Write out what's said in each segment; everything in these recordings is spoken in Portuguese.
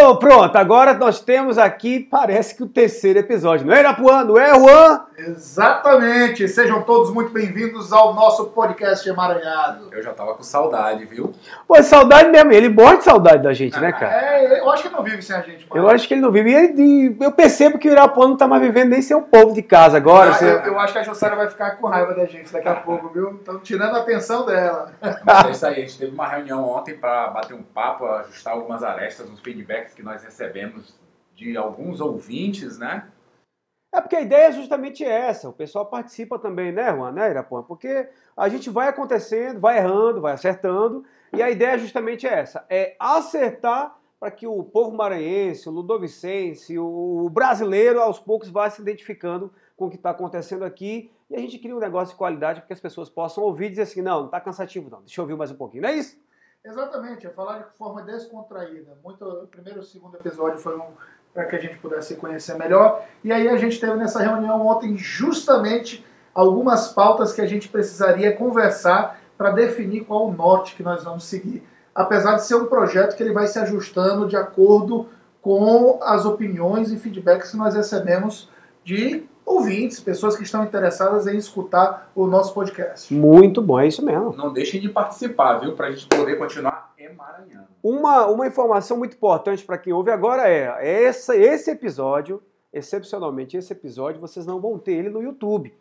Oh, pronto, agora nós temos aqui, parece que o terceiro episódio. Não é, Irapuã? Não é, Juan? Exatamente. Sejam todos muito bem-vindos ao nosso podcast emaranhado. Eu já tava com saudade, viu? Pô, saudade mesmo. Ele morre de saudade da gente, né, cara? É, eu acho que ele não vive sem a gente. Mano. Eu acho que ele não vive. E ele- eu percebo que o Irapuã não tá mais vivendo nem sem o povo de casa agora. Ah, Você- eu, eu acho que a Jussara vai ficar com raiva da gente daqui a pouco, viu? Estão tirando a atenção dela. Mas é isso aí, a gente teve uma reunião ontem para bater um papo, ajustar algumas arestas nos feedbacks que nós recebemos de alguns ouvintes, né? É porque a ideia é justamente essa. O pessoal participa também, né, Juan, né, Irapuã? Porque a gente vai acontecendo, vai errando, vai acertando. E a ideia é justamente essa: é acertar para que o povo maranhense, o ludovicense, o brasileiro, aos poucos, vá se identificando com o que está acontecendo aqui. E a gente cria um negócio de qualidade para que as pessoas possam ouvir e dizer assim: não, não está cansativo, não. Deixa eu ouvir mais um pouquinho. Não é isso? Exatamente, é falar de forma descontraída. Muito, o primeiro e o segundo episódio foi um para que a gente pudesse se conhecer melhor. E aí a gente teve nessa reunião ontem justamente algumas pautas que a gente precisaria conversar para definir qual o norte que nós vamos seguir. Apesar de ser um projeto que ele vai se ajustando de acordo com as opiniões e feedbacks que nós recebemos de ouvintes, pessoas que estão interessadas em escutar o nosso podcast. Muito bom, é isso mesmo. Não deixem de participar, viu? Pra gente poder continuar emaranhando. Uma, uma informação muito importante para quem ouve agora é: essa, esse episódio, excepcionalmente esse episódio, vocês não vão ter ele no YouTube.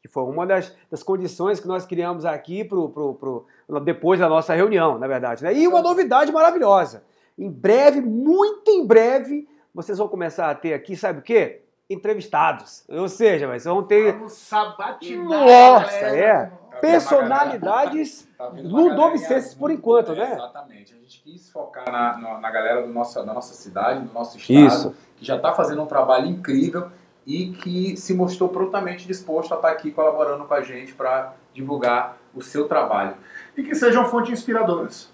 Que foi uma das, das condições que nós criamos aqui pro, pro, pro- depois da nossa reunião, na verdade. Né? E uma novidade maravilhosa. Em breve, muito em breve, vocês vão começar a ter aqui, sabe o quê? Entrevistados. Ou seja, vocês vão ter Vamos sabatinar. Nossa, é. personalidades Tá uma ludovicenses por enquanto, é, né? Exatamente. A gente quis focar na, na, na galera do nosso, da nossa cidade, do nosso estado, Isso. que já está fazendo um trabalho incrível e que se mostrou prontamente disposto a estar aqui colaborando com a gente para divulgar o seu trabalho. E que sejam fontes inspiradoras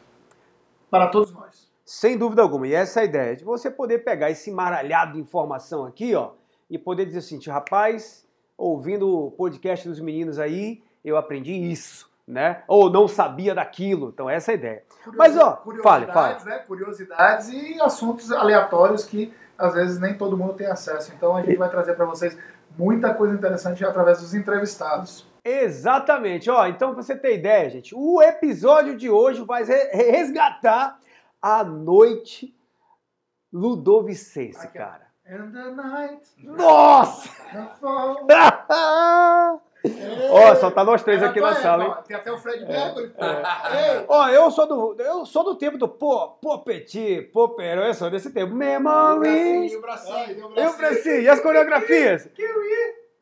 para todos nós. Sem dúvida alguma. E essa é a ideia, de você poder pegar esse maralhado de informação aqui, ó, e poder dizer assim, rapaz, ouvindo o podcast dos meninos aí, eu aprendi isso, né? Ou não sabia daquilo. Então essa é a ideia. Mas, ó, fale, curiosidades, Né? curiosidades e assuntos aleatórios que às vezes nem todo mundo tem acesso. Então a gente vai trazer para vocês muita coisa interessante através dos entrevistados. Exatamente. Ó, então pra você ter ideia, gente, o episódio de hoje vai re- resgatar a noite ludovicense, cara. And the night Nossa! Ó, só tá nós três É aqui na sala, hein? Tem até o Fred Mercury. pô. É. Ó, eu sou do eu sou do tempo do pô, pô petit, pô pero, eu sou desse tempo. Memories. o bracinho, deu o bracinho. E as coreografias?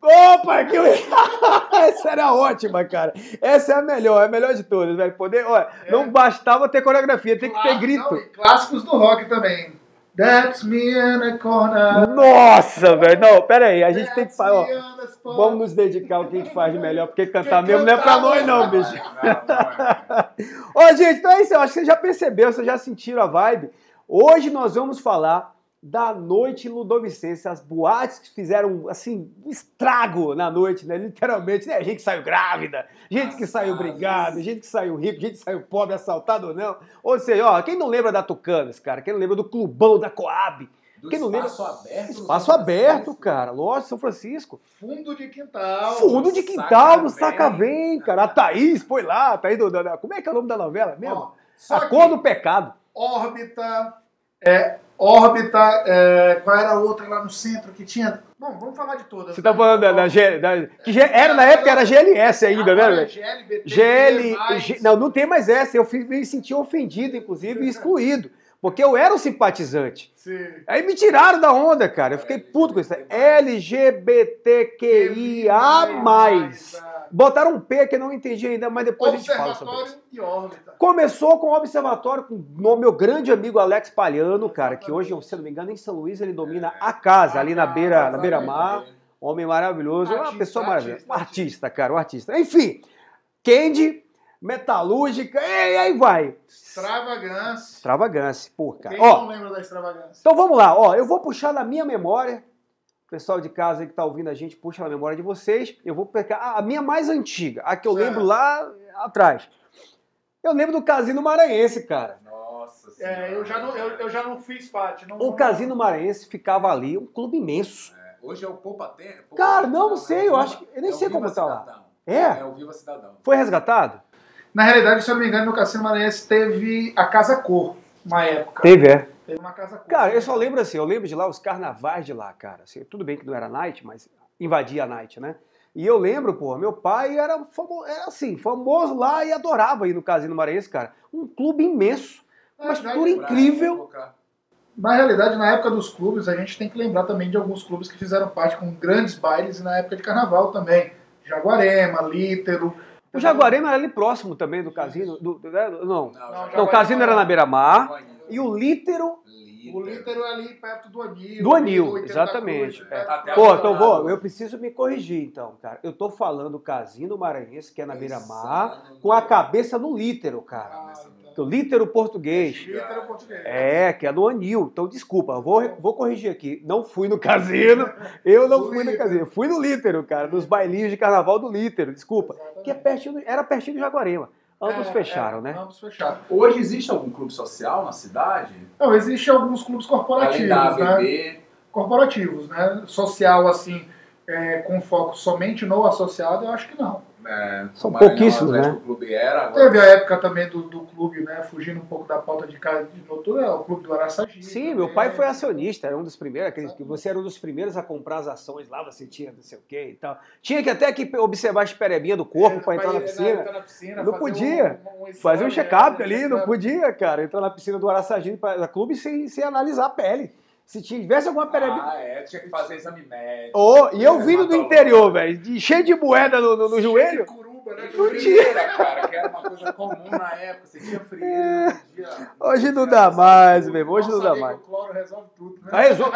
Opa, que Essa era ótima, cara. Essa é a melhor, é a melhor de todas, velho. Poder, olha, não bastava ter coreografia, tem que ter grito. não, e clássicos do rock também. That's me in a corner. Nossa, velho. Não, pera aí, a gente tem que That's falar. Vamos nos dedicar ao que a gente faz de melhor, porque cantar mesmo não é pra nós, não, não. bicho. Não, não, Ô, gente, então é isso. Eu acho que vocês já perceberam, vocês já sentiram a vibe. Hoje nós vamos falar da noite ludovicense, as boates que fizeram, assim, um estrago na noite, né? Literalmente, né? Gente que saiu grávida, gente que saiu brigada, gente que saiu rico, gente que saiu pobre, assaltado ou não. Ou seja, ó, quem não lembra da Tucanas, cara? Quem não lembra do clubão da Coab? Do Quem não lembra? espaço aberto. no Espaço aberto, cara. Lógico, São Francisco. Fundo de quintal. Fundo de quintal do Saca Vem. Cara. A Thaís foi lá, a Thaís do, como é que é o nome da novela mesmo? Ó, a cor do pecado. órbita, é, órbita, é, qual era a outra lá no centro que tinha? Bom, vamos falar de todas. Você tá falando da, da, G- da- que era na época era GLS ainda, né? Agora é? GLBT, GL, mais. G- não, não tem mais essa. Eu me senti ofendido, inclusive, e excluído. Porque eu era um simpatizante. Sim. Aí me tiraram da onda, cara. Eu fiquei puto com isso. LGBTQIA. Botaram um P que eu não entendi ainda, mas depois a gente fala sobre isso. Observatório e órbita. Começou com o observatório com o meu grande amigo Alex Palhano, cara, que hoje, se eu não me engano, em São Luís ele domina a casa, ali na beira, na beira-mar. Homem maravilhoso, uma Artista, pessoa maravilhosa. artista, artista, cara, um artista. Enfim, Candy, metalúrgica, e aí vai. Extravagância. Extravagância, pô, cara. Quem Ó, não lembra da extravagância? então vamos lá, ó, eu vou puxar na minha memória. O pessoal de casa aí que tá ouvindo a gente, puxa na memória de vocês. Eu vou pegar a- minha mais antiga, a que eu Certo. lembro lá atrás. Eu lembro do Casino Maranhense, cara. Nossa É, eu já não, eu, eu já não fiz parte. Não, O Casino Maranhense ficava ali, um clube imenso. É, Hoje é o Poupa Tempo. Cara, não, não sei, eu acho que- eu nem é sei como Viva tá lá. Cidadão. É? É o Viva Cidadão. Foi resgatado? Na realidade, se eu não me engano, no Cassino Maranhense teve a Casa Cor, uma época. Teve, é. Teve uma Casa Cor. Cara, eu só lembro assim, eu lembro de lá os carnavais de lá, cara. Assim, tudo bem que não era night, mas invadia a night, né? E eu lembro, pô, meu pai era, famo- era assim, famoso lá e adorava ir no Casino Maranhense, cara. Um clube imenso, uma estrutura incrível. Na realidade, na época dos clubes, a gente tem que lembrar também de alguns clubes que fizeram parte com grandes bailes na época de carnaval também. Jaguarema, Lítero. O Jaguarema era ali próximo também do casino. Do, do- né? não. Não, Não, Não, o casino era na beira-mar. Mar E o Lítero. O Lítero é ali perto do Anil. Do Anil, exatamente. Cruz, É. Pô, então vou, eu preciso me corrigir então, cara. Eu tô falando Casino Maranhense, que é na beira-mar, com a cabeça no Lítero, cara. Ah, Do então. Lítero português. Lítero português. É, que é no Anil. Então, desculpa, vou, vou corrigir aqui. Não fui no casino, eu não fui no casino. Fui no Lítero, cara, nos bailinhos de carnaval do Lítero, desculpa. Exatamente. Que é pertinho, do- era pertinho do Jaguarema. Ambos É, fecharam, é, né? Ambos fecharam. Hoje existe algum clube social na cidade? Não, existem alguns clubes corporativos, da né? Corporativos, né? Social, assim, é, com foco somente no associado, eu acho que não. É, São o pouquíssimos, né? Clube era, agora Teve a época também do, do clube, né? Fugindo um pouco da pauta de casa de noturno, é o clube do Araçagi. Sim, também. meu pai foi acionista, era um dos primeiros, que você era um dos primeiros a comprar as ações lá, você tinha não sei o quê e tal. Tinha que até que observar a esperebinha do corpo É, para entrar na ir piscina. entrar na piscina, Não fazer podia. um- um exame, Fazer um né? check-up ali, não podia, cara, entrar na piscina do Araçagi para clube sem, sem analisar a pele. Se tivesse alguma perebinha. Ah, é, tinha que fazer exame médico. Oh, e eu vindo do interior, velho, de- cheio de moeda no, no- no joelho. Curuba, né? Frieira, cara, que era uma coisa comum na época. Você tinha frieira, não podia- Hoje não dá mais, meu irmão, hoje não dá mais. O cloro resolve tudo, né? Aí, resol-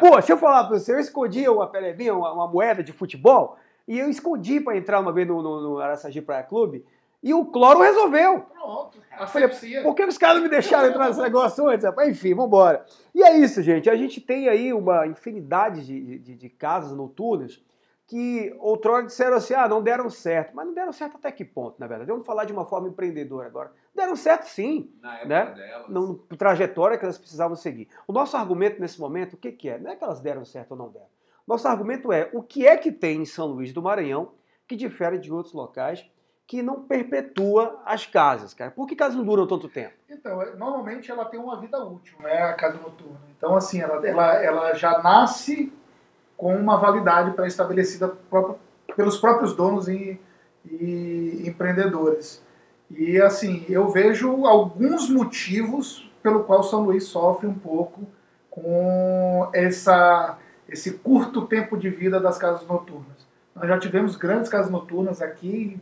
Pô, se eu falar pra você, eu escondi uma perebinha, uma, uma moeda de futebol, e eu escondi pra entrar uma vez no, no, no Araçagi Praia Clube, e o cloro resolveu. Pronto. Asepsia. Por que os caras não me deixaram entrar nesse negócio antes? rapaz? Enfim, vambora. E é isso, gente. A gente tem aí uma infinidade de, de, de casas noturnas que outrora disseram assim, ah, não deram certo. Mas não deram certo até que ponto, na verdade? Vamos falar de uma forma empreendedora agora. Deram certo sim, Na época Né? delas. na trajetória que elas precisavam seguir. O nosso argumento nesse momento, o que, que é? Não é que elas deram certo ou não deram. Nosso argumento é o que é que tem em São Luís do Maranhão que difere de outros locais que não perpetua as casas, cara. Por que casas não duram tanto tempo? Então, é- normalmente ela tem uma vida útil, né, a casa noturna. Então, assim, ela, ela, ela já nasce com uma validade pré-estabelecida pelos próprios donos e, e empreendedores. E, assim, eu vejo alguns motivos pelo qual São Luís sofre um pouco com essa, esse curto tempo de vida das casas noturnas. Nós já tivemos grandes casas noturnas aqui.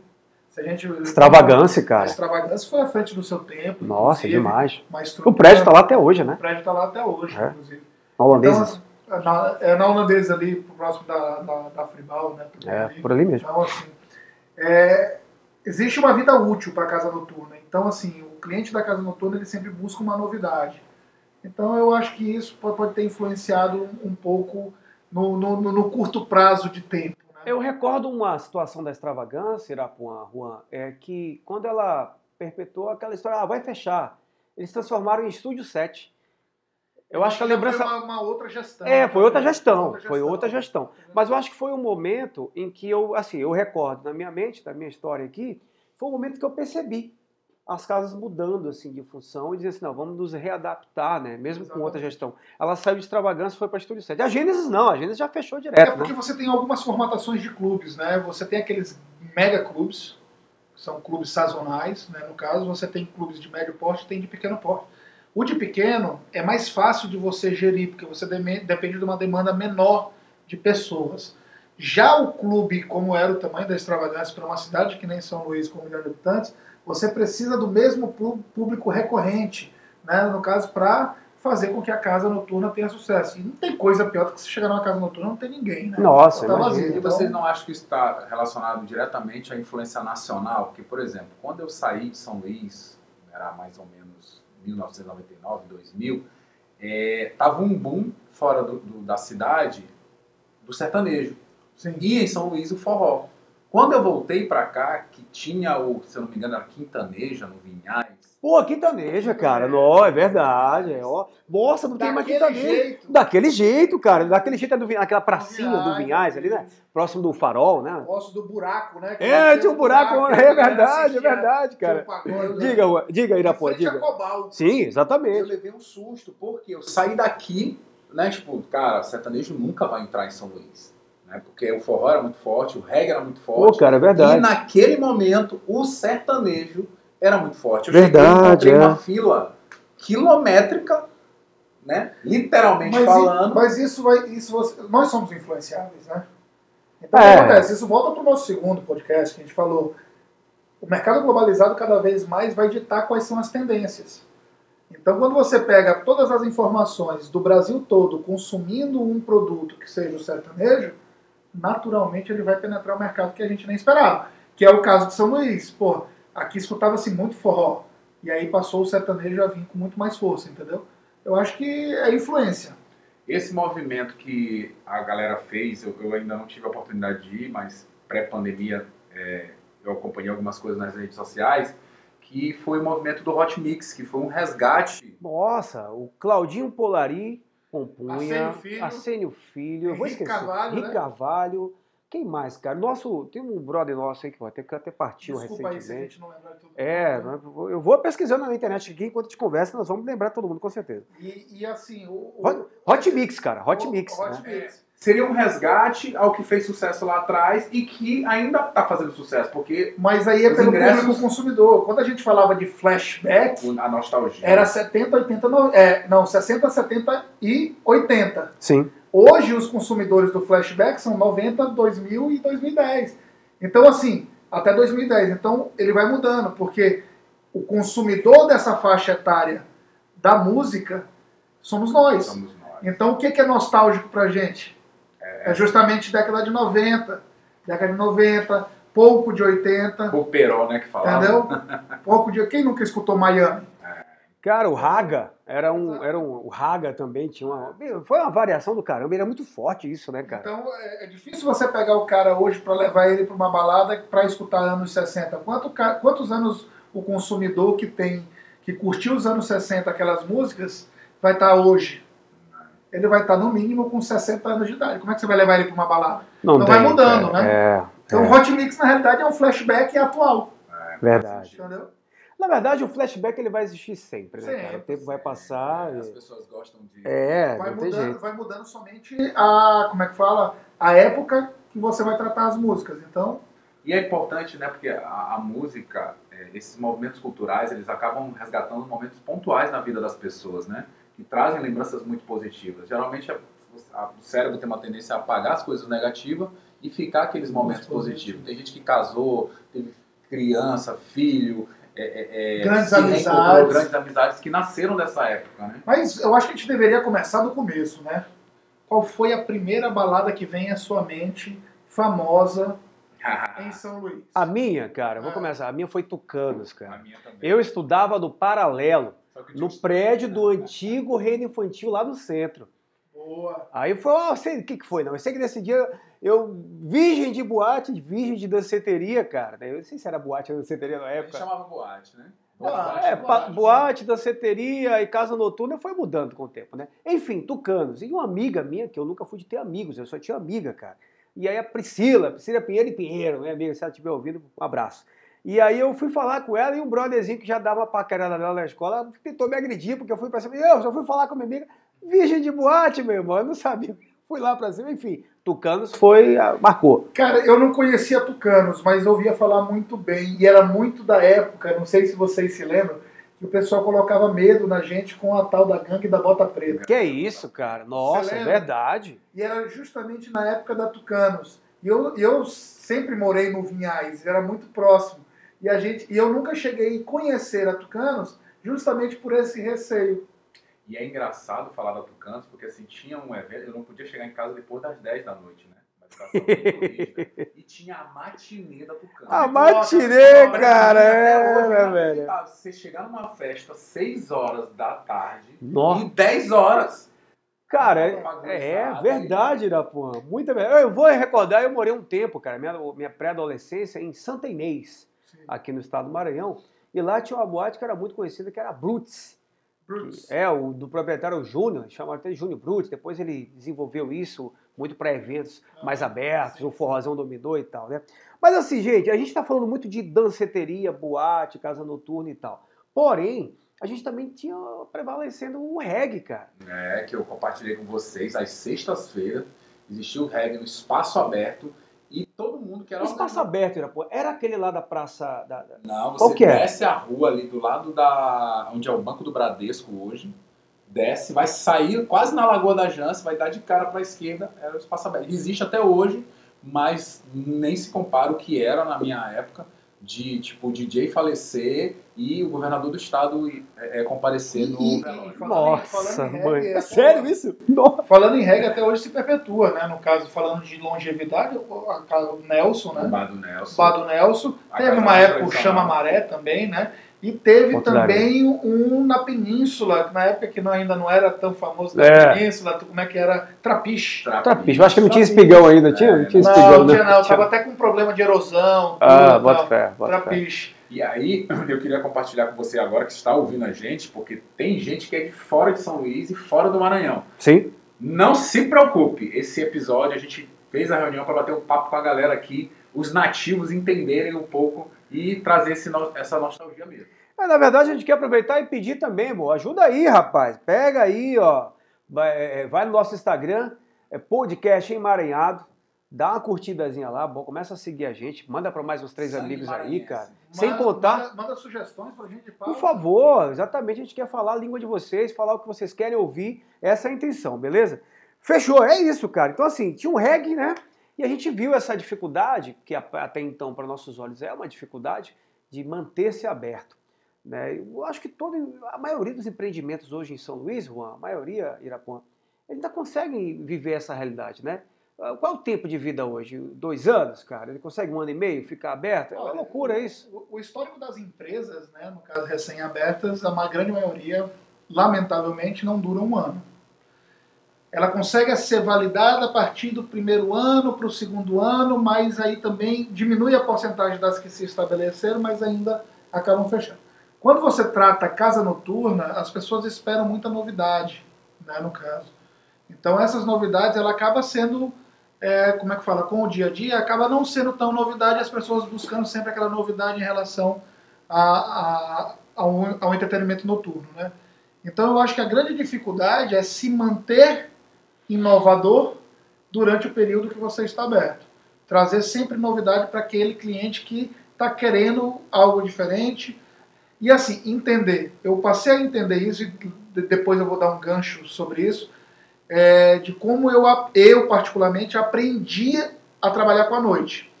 A gente Extravagância, a cara. extravagância foi à frente do seu tempo. Nossa, demais. O prédio tá lá até hoje, né? O prédio está lá até hoje, É. inclusive. Holandeses. Então, na, é na holandesa ali, próximo da, da, da Fribal, né? por É, ali. por ali mesmo. Então, assim, é, existe uma vida útil para a casa noturna. Então, assim, o cliente da casa noturna ele sempre busca uma novidade. Então, eu acho que isso pode, pode ter influenciado um pouco no, no- no curto prazo de tempo. Eu recordo uma situação da extravagância, Irapuã, Juan, é que quando ela perpetuou aquela história, ah, vai fechar. Eles transformaram em Estúdio 7. Eu acho que a lembrança. Foi uma, uma outra gestão. É, foi outra né? gestão. Foi outra gestão. Mas eu acho que foi um momento em que eu, assim, eu recordo na minha mente, na minha história aqui, foi um momento que eu percebi as casas mudando assim de função e dizendo assim, não, vamos nos readaptar, né? Mesmo com outra Exatamente. gestão. Ela saiu de extravagância e foi para Estúdio 7. A Gênesis não, a Gênesis já fechou É direto, porque né? você tem algumas formatações de clubes, né? Você tem aqueles mega clubes, que são clubes sazonais, né? No caso, você tem clubes de médio porte e tem de pequeno porte. O de pequeno é mais fácil de você gerir, porque você depende de uma demanda menor de pessoas. Já o clube, como era o tamanho da extravagância para uma cidade que nem São Luís, com um milhão de habitantes, você precisa do mesmo público recorrente, né? no caso, para fazer com que a casa noturna tenha sucesso. E não tem coisa pior do que você chegar numa casa noturna e não tem ninguém. Né? Nossa, Tá vazio. E vocês não acham que isso está relacionado diretamente à influência nacional? Porque, por exemplo, quando eu saí de São Luís, era mais ou menos 1999, 2000, estava um boom fora do- do- da cidade do sertanejo. Sim. E em São Luís o forró. Quando eu voltei para cá, que tinha o, se eu não me engano, era Quintaneja no Vinhais, Pô, quintaneja, cara. Não, é verdade. É, ó. Nossa, não tem mais Daquele quintaneja. jeito. Daquele jeito, cara. Daquele jeito é do, aquela pracinha do Vinhais, ali, né? Próximo do farol, né? Gosto do buraco, né? Que É, tinha um buraco, a é galera verdade, é verdade, um cara. pagode, Diga, diga, né? Irapô, Frente a diga. Sim, Eu exatamente. levei um susto, porque eu saí daqui, né? Tipo, cara, sertanejo nunca vai entrar em São Luís. Né? Porque o forró era muito forte, o reggae era muito Pô, forte. cara, é e verdade. naquele momento, o sertanejo era muito forte. Eu Verdade, cheguei, é. uma fila quilométrica, né? Literalmente Mas, falando. mas isso vai. Isso você- nós somos influenciáveis, né? Então o É. que acontece? Isso volta para o nosso segundo podcast que a gente falou. O mercado globalizado cada vez mais vai ditar quais são as tendências. Então, quando você pega todas as informações do Brasil todo consumindo um produto que seja o sertanejo, naturalmente ele vai penetrar o mercado que a gente nem esperava. Que é o caso de São Luís. Pô, aqui escutava-se muito forró. E aí passou o sertanejo a vir com muito mais força, entendeu? Eu acho que é influência. Esse movimento que a galera fez, eu, eu ainda não tive a oportunidade de ir, mas pré-pandemia é, eu acompanhei algumas coisas nas redes sociais, que foi o movimento do Hot Mix, que foi um resgate. Nossa, o Claudinho Polari compunha. Arsenio Filho. Arsenio Filho. Eu vou Henrique esquecer. Carvalho, Rick né? Carvalho. Quem mais, cara? Nosso, tem um brother nosso aí que até, que até partiu Desculpa aí se a recentemente. gente não lembrar de tudo. É, eu vou pesquisando na internet aqui enquanto a gente conversa, nós vamos lembrar todo mundo, com certeza. E, e assim, o. o- Hot, Hot Mix, cara, Hot o- Mix. Hot né? Mix. Seria um resgate ao que fez sucesso lá atrás e que ainda está fazendo sucesso, porque Mas aí é pelo ingressos- público consumidor. Quando a gente falava de flashback, a nostalgia. era 70, 80, no- é, não, 60, 70 e 80. Sim. Hoje os consumidores do flashback são 90, 2000 e 2010. Então assim, até 2010. Então ele vai mudando, porque o consumidor dessa faixa etária da música somos nós. Somos nós. Então o que que é nostálgico pra gente? É justamente década de 90, década de 90, pouco de 80, O Peró, né, que falava. entendeu? Pouco de quem nunca escutou Miami? Cara, o Raga era um, era um. O Raga também tinha uma. Foi uma variação do caramba, ele era muito forte isso, né, cara? Então é, é difícil você pegar o cara hoje para levar ele para uma balada para escutar anos 60. Quanto quantos anos o consumidor que tem que curtiu os anos 60 aquelas músicas vai estar hoje? Ele vai estar no mínimo com 60 anos de idade. Como é que você vai levar ele para uma balada? Não Então vai mudando, cara. É, Então é, o Hot Mix na realidade é um flashback atual, verdade. entendeu? Na verdade, o flashback ele vai existir sempre, né, Sempre, cara? O tempo vai passar. As e- pessoas gostam de. É, vai não tem mudando, jeito. vai mudando somente a, como é que fala, a época que você vai tratar as músicas. Então, E é importante, né, porque a, a música, é, esses movimentos culturais, eles acabam resgatando momentos pontuais na vida das pessoas, né? Que trazem lembranças muito positivas. Geralmente a- a- o cérebro tem uma tendência a apagar as coisas negativas e ficar aqueles momentos Positivo. positivos. Tem gente que casou, teve criança, filho, é, é, é, Grandes amizades. grandes amizades que nasceram dessa época, né? mas eu acho que a gente deveria começar do começo, né? Qual foi a primeira balada que vem à sua mente, famosa, em São Luís? A minha, cara, vou Ah. começar. A minha foi Tucanos, A cara. minha também. Eu estudava no paralelo, no prédio do antigo reino infantil lá no centro. Boa. Aí foi, ó, sei o que, que foi, não. Eu sei que nesse dia eu, virgem de boate, virgem de danceteria, cara. Eu não sei se era boate ou danceteria na A gente época. chamava boate, né? Ah, É, boate, né? boate, danceteria e casa noturna foi mudando com o tempo, né? Enfim, tucanos. E uma amiga minha, que eu nunca fui de ter amigos, eu só tinha amiga, cara. E aí a Priscila, Priscila Pinheiro e Pinheiro, minha amiga, se ela estiver ouvindo, um abraço. E aí eu fui falar com ela e um brotherzinho que já dava paquerada dela na escola tentou me agredir, porque eu fui pra cima. Eu só fui falar com a minha amiga, virgem de boate, meu irmão, eu não sabia. Fui lá pra cima, enfim. Tucanos foi, marcou. Cara, eu não conhecia Tucanos, mas ouvia falar muito bem. E era muito da época, não sei se vocês se lembram, que o pessoal colocava medo na gente com a tal da gangue da bota preta. Que isso, cara? Nossa, é verdade. E era justamente na época da Tucanos. E eu, eu sempre morei no Vinhais, era muito próximo. E, a gente, e eu nunca cheguei a conhecer a Tucanos justamente por esse receio. E é engraçado falar da Tucanos, porque assim, tinha um evento, eu não podia chegar em casa depois das 10 da noite, né? Rígida. E tinha a matinê da Tucanos. A matinê, cara, hoje, era, né? velho. Ah, Você chegar numa festa 6 horas da tarde Nossa. e 10 horas. Cara, é, é verdade, Irapuã. Muita verdade. Eu vou recordar, eu morei um tempo, cara, minha, minha pré-adolescência em Santa Inês, aqui no estado do Maranhão. E lá tinha uma boate que era muito conhecida, que era a Brutes. Bruce. É, o do proprietário Júnior, chamava até de Júnior Brutes. Depois ele desenvolveu isso muito para eventos mais Ah, abertos, sim, o forrozão dominou e tal, né? Mas assim, gente, a gente está falando muito de danceteria, boate, casa noturna e tal. Porém, a gente também tinha prevalecendo o reggae, cara. É, que eu compartilhei com vocês, às sextas-feiras, existia o reggae no espaço aberto mundo que era O espaço aberto, era aquele lá da praça. Da, da- Não, Qual você que é? desce a rua ali do lado da. onde é o Banco do Bradesco hoje. Desce, vai sair quase na Lagoa da Jance, vai dar de cara para a esquerda, era o espaço aberto. Existe até hoje, mas nem se compara o que era na minha época de tipo o DJ falecer e o governador do estado é, é, comparecer no velório. Falando em- Nossa, em mãe. reggae, É até- sério isso? Nossa. Falando em reggae, até hoje se perpetua, né? No caso, falando de longevidade, o Nelson, O né? bar do Nelson. Bado Nelson. Teve casa uma época o. Chama Maré também, né? E teve Ponto também um na Península, na época que não, ainda não era tão famoso na É. Península, como é que era? Trapiche. Trapiche. Eu acho que não tinha espigão ainda, tinha? Não tinha Não, espigão, não né? tinha não, tava até com problema de erosão. Ah, tudo, bota tal. fé, bota fé. Trapiche. E aí, eu queria compartilhar com você agora que está ouvindo a gente, porque tem gente que é de fora de São Luís e fora do Maranhão. Sim? Não se preocupe, esse episódio a gente fez a reunião para bater um papo com a galera aqui, os nativos entenderem um pouco e trazer esse essa nostalgia mesmo. É, na verdade, a gente quer aproveitar e pedir também, pô. Ajuda aí, rapaz. Pega aí, ó. Vai, é, vai no nosso Instagram, é podcast emaranhado. Dá uma curtidazinha lá, bom, começa a seguir a gente, manda para mais uns três Sangue amigos aí, cara. Sem Manda- contar, Manda, manda sugestões pra gente pauta. por favor, exatamente, a gente quer falar a língua de vocês, falar o que vocês querem ouvir, essa é a intenção, beleza? Fechou, é isso, cara. Então, assim, tinha um reggae, né? E a gente viu essa dificuldade, que até então, para nossos olhos, é uma dificuldade, de manter-se aberto. Né? Eu acho que todo, a maioria dos empreendimentos hoje em São Luís, Juan, a maioria, Irapuã, eles ainda conseguem viver essa realidade, né? Ah, Qual é o tempo de vida hoje? Dois anos, cara? Ele consegue um ano e meio ficar aberto? É uma Olha, loucura isso. O, o histórico das empresas, né, no caso recém-abertas, a grande maioria, lamentavelmente, não dura um ano. Ela consegue ser validada a partir do primeiro ano para o segundo ano, mas aí também diminui a porcentagem das que se estabeleceram, mas ainda acabam fechando. Quando você trata casa noturna, as pessoas esperam muita novidade, né, no caso. Então essas novidades, ela acaba sendo é, como é que fala, com o dia a dia, acaba não sendo tão novidade, as pessoas buscando sempre aquela novidade em relação a, a- ao, ao entretenimento noturno, né? Então eu acho que a grande dificuldade é se manter inovador durante o período que você está aberto. Trazer sempre novidade para aquele cliente que está querendo algo diferente. E assim, entender. Eu passei a entender isso e de- depois eu vou dar um gancho sobre isso é, de como eu, eu, particularmente, aprendi a trabalhar com a noite.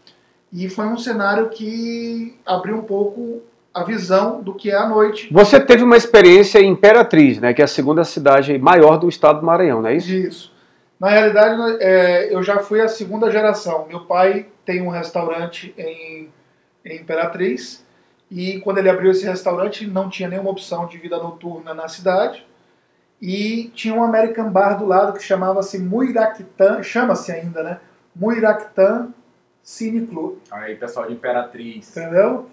E foi um cenário que abriu um pouco a visão do que é a noite. Você teve uma experiência em Imperatriz, né? Que é a segunda cidade maior do estado do Maranhão, não é isso? Isso. Na realidade, é, eu já fui a segunda geração. Meu pai tem um restaurante em, em Imperatriz. E quando ele abriu esse restaurante, não tinha nenhuma opção de vida noturna na cidade. E tinha um American Bar do lado que chamava-se Muiractan, chama-se ainda, né? Muiractan Cine Club. Aí, pessoal de Imperatriz. Entendeu?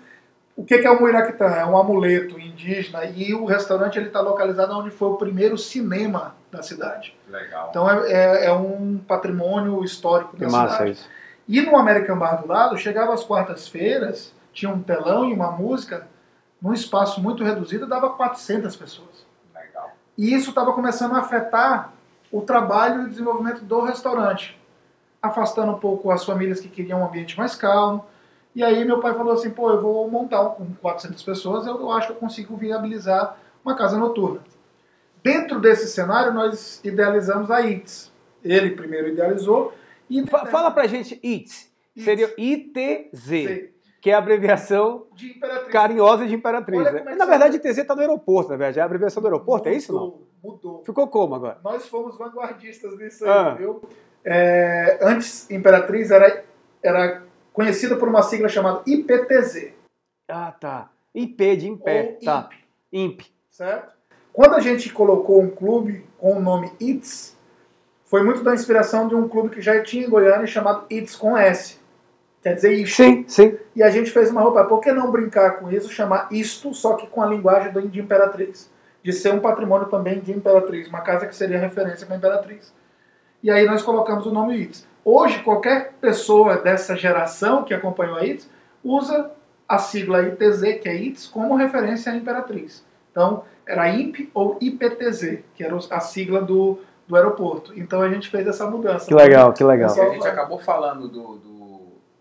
O que que é o Muiractan? É um amuleto indígena e o restaurante ele está localizado onde foi o primeiro cinema da cidade. Legal. Então é, é- é um patrimônio histórico Que da massa cidade. isso. E no American Bar do lado, chegava às quartas-feiras, tinha um telão e uma música, num espaço muito reduzido, dava 400 pessoas. Legal. E isso estava começando a afetar o trabalho e o desenvolvimento do restaurante, afastando um pouco as famílias que queriam um ambiente mais calmo. E aí meu pai falou assim, pô, eu vou montar um, com 400 pessoas, eu, eu acho que eu consigo viabilizar uma casa noturna. Dentro desse cenário, nós idealizamos a ITS. Ele primeiro idealizou e... Fa- Fala pra gente ITZ. ITZ. Seria ITZ, que é a abreviação de carinhosa de Imperatriz. Né? é Na verdade, ITZ tá no aeroporto, na verdade. É a abreviação do aeroporto, é isso não? Mudou, Mudou. Ficou como agora? Nós fomos vanguardistas nisso aí, Ah. viu? É, antes, Imperatriz era, era conhecida por uma sigla chamada IPTZ, Ah, tá. IP de em pé. ou Tá. IMP, certo? Quando a gente colocou um clube com o nome ITS, foi muito da inspiração de um clube que já tinha em Goiânia chamado ITS com S. quer dizer isto. Sim, sim. E a gente fez uma roupa, por que não brincar com isso, chamar isto, só que com a linguagem de Imperatriz? De ser um patrimônio também de Imperatriz, uma casa que seria referência para Imperatriz. E aí nós colocamos o nome ITS. Hoje, qualquer pessoa dessa geração que acompanhou a ITS usa a sigla ITZ, que é ITS, como referência à Imperatriz. Então, era IP ou IPTZ, que era a sigla do, do aeroporto. Então a gente fez essa mudança. Que legal, que legal. A gente acabou falando do- do-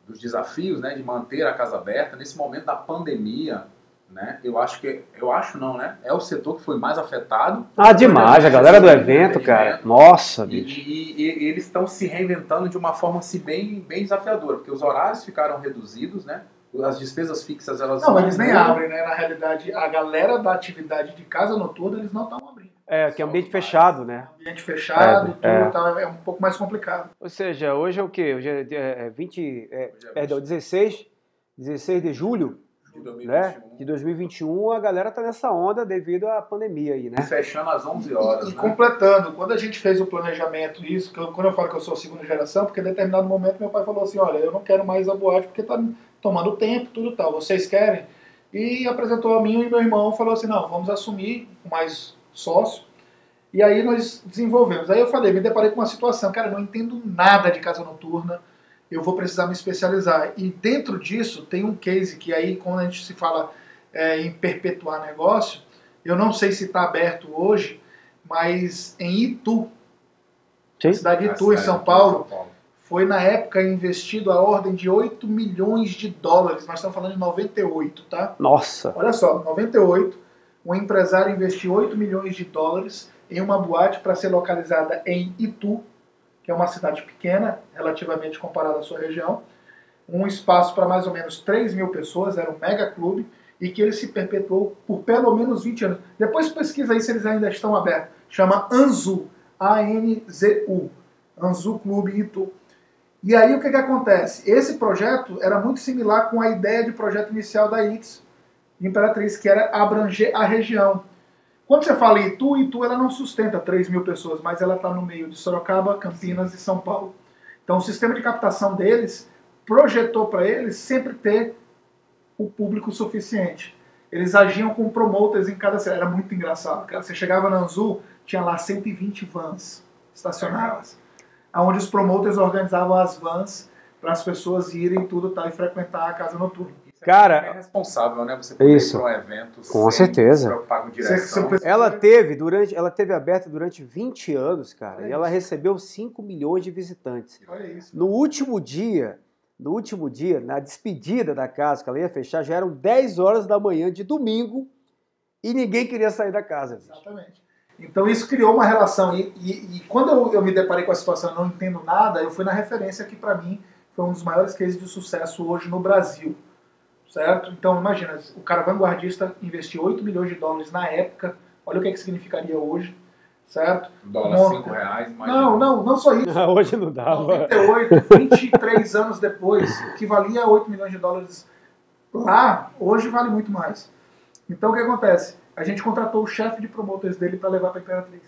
dos desafios, né, de manter a casa aberta nesse momento da pandemia, né? Eu acho que eu acho não, né? É o setor que foi mais afetado. Ah, demais, a galera do evento, cara. Nossa, E, bicho. e- e- e eles estão se reinventando de uma forma assim, bem, bem desafiadora, porque os horários ficaram reduzidos, né? As despesas fixas elas Não, eles nem abrem, né? Na realidade, a galera da atividade de casa noturna, eles não estão abrindo. É, que é ambiente fechado, né? Ambiente fechado, É, tudo é. e tal, é um pouco mais complicado. Ou seja, hoje é o quê? Hoje é, é, é 20, é, Hoje é perdão, 16, 16 de julho, de 2021, né? De 2021, a galera tá nessa onda devido à pandemia aí, né? fechando às 11 horas, E, e né? completando, quando a gente fez o planejamento, isso, que eu- quando eu falo que eu sou segunda geração, porque em determinado momento meu pai falou assim, olha, eu não quero mais a boate porque tá tomando tempo, tudo tal, vocês querem? E apresentou a mim e meu irmão, falou assim, não, vamos assumir com mais sócio. E aí nós desenvolvemos. Aí eu falei, me deparei com uma situação, cara, eu não entendo nada de casa noturna, eu vou precisar me especializar. E dentro disso tem um case que aí, quando a gente se fala é, em perpetuar negócio, eu não sei se está aberto hoje, mas em Itu, Sim. cidade de Itu, em São de Paulo, foi na época investido a ordem de 8 milhões de dólares. Nós estamos falando em 98, tá? Nossa. Olha só, 98, um empresário investiu 8 milhões de dólares em uma boate para ser localizada em Itu, que é uma cidade pequena, relativamente comparada à sua região. Um espaço para mais ou menos 3 mil pessoas, era um mega clube, e que ele se perpetuou por pelo menos 20 anos. Depois pesquisa aí se eles ainda estão abertos. Chama Anzu, A-N-Z-U, Anzu Clube Itu. E aí o que, que acontece? Esse projeto era muito similar com a ideia de projeto inicial da ITS, Imperatriz, que era abranger a região. Quando você fala em Itu, Itu ela não sustenta 3 mil pessoas, mas ela está no meio de Sorocaba, Campinas e São Paulo. Então o sistema de captação deles projetou para eles sempre ter o público suficiente. Eles agiam com promoters em cada cidade. Era muito engraçado. Cara. Você chegava na Anzu, tinha lá 120 vans estacionadas, onde os promoters organizavam as vans para as pessoas irem tudo tal e frequentar a casa noturna. É Cara, bem responsável, né? Você poder isso. ir para um evento Com sem certeza. com Ela teve durante, ela teve aberta durante 20 anos, cara, É e ela recebeu 5 milhões de visitantes. Olha isso. No último dia, no último dia, na despedida da casa, que ela ia fechar, já eram 10 horas da manhã de domingo e ninguém queria sair da casa. bicho. Exatamente. Então isso criou uma relação. E, e- e quando eu, eu me deparei com a situação, não entendo nada, eu fui na referência que para mim foi um dos maiores cases de sucesso hoje no Brasil. Certo? Então imagina, o cara vanguardista investiu 8 milhões de dólares na época. Olha o que, que significaria hoje. Certo? Dólar Nossa. 5 reais, mais Não, não, não só isso. Hoje não dava. 98, 23 anos depois, o que valia 8 milhões de dólares lá, hoje vale muito mais. Então o que acontece? A gente contratou o chefe de promotores dele para levar para a Imperatriz.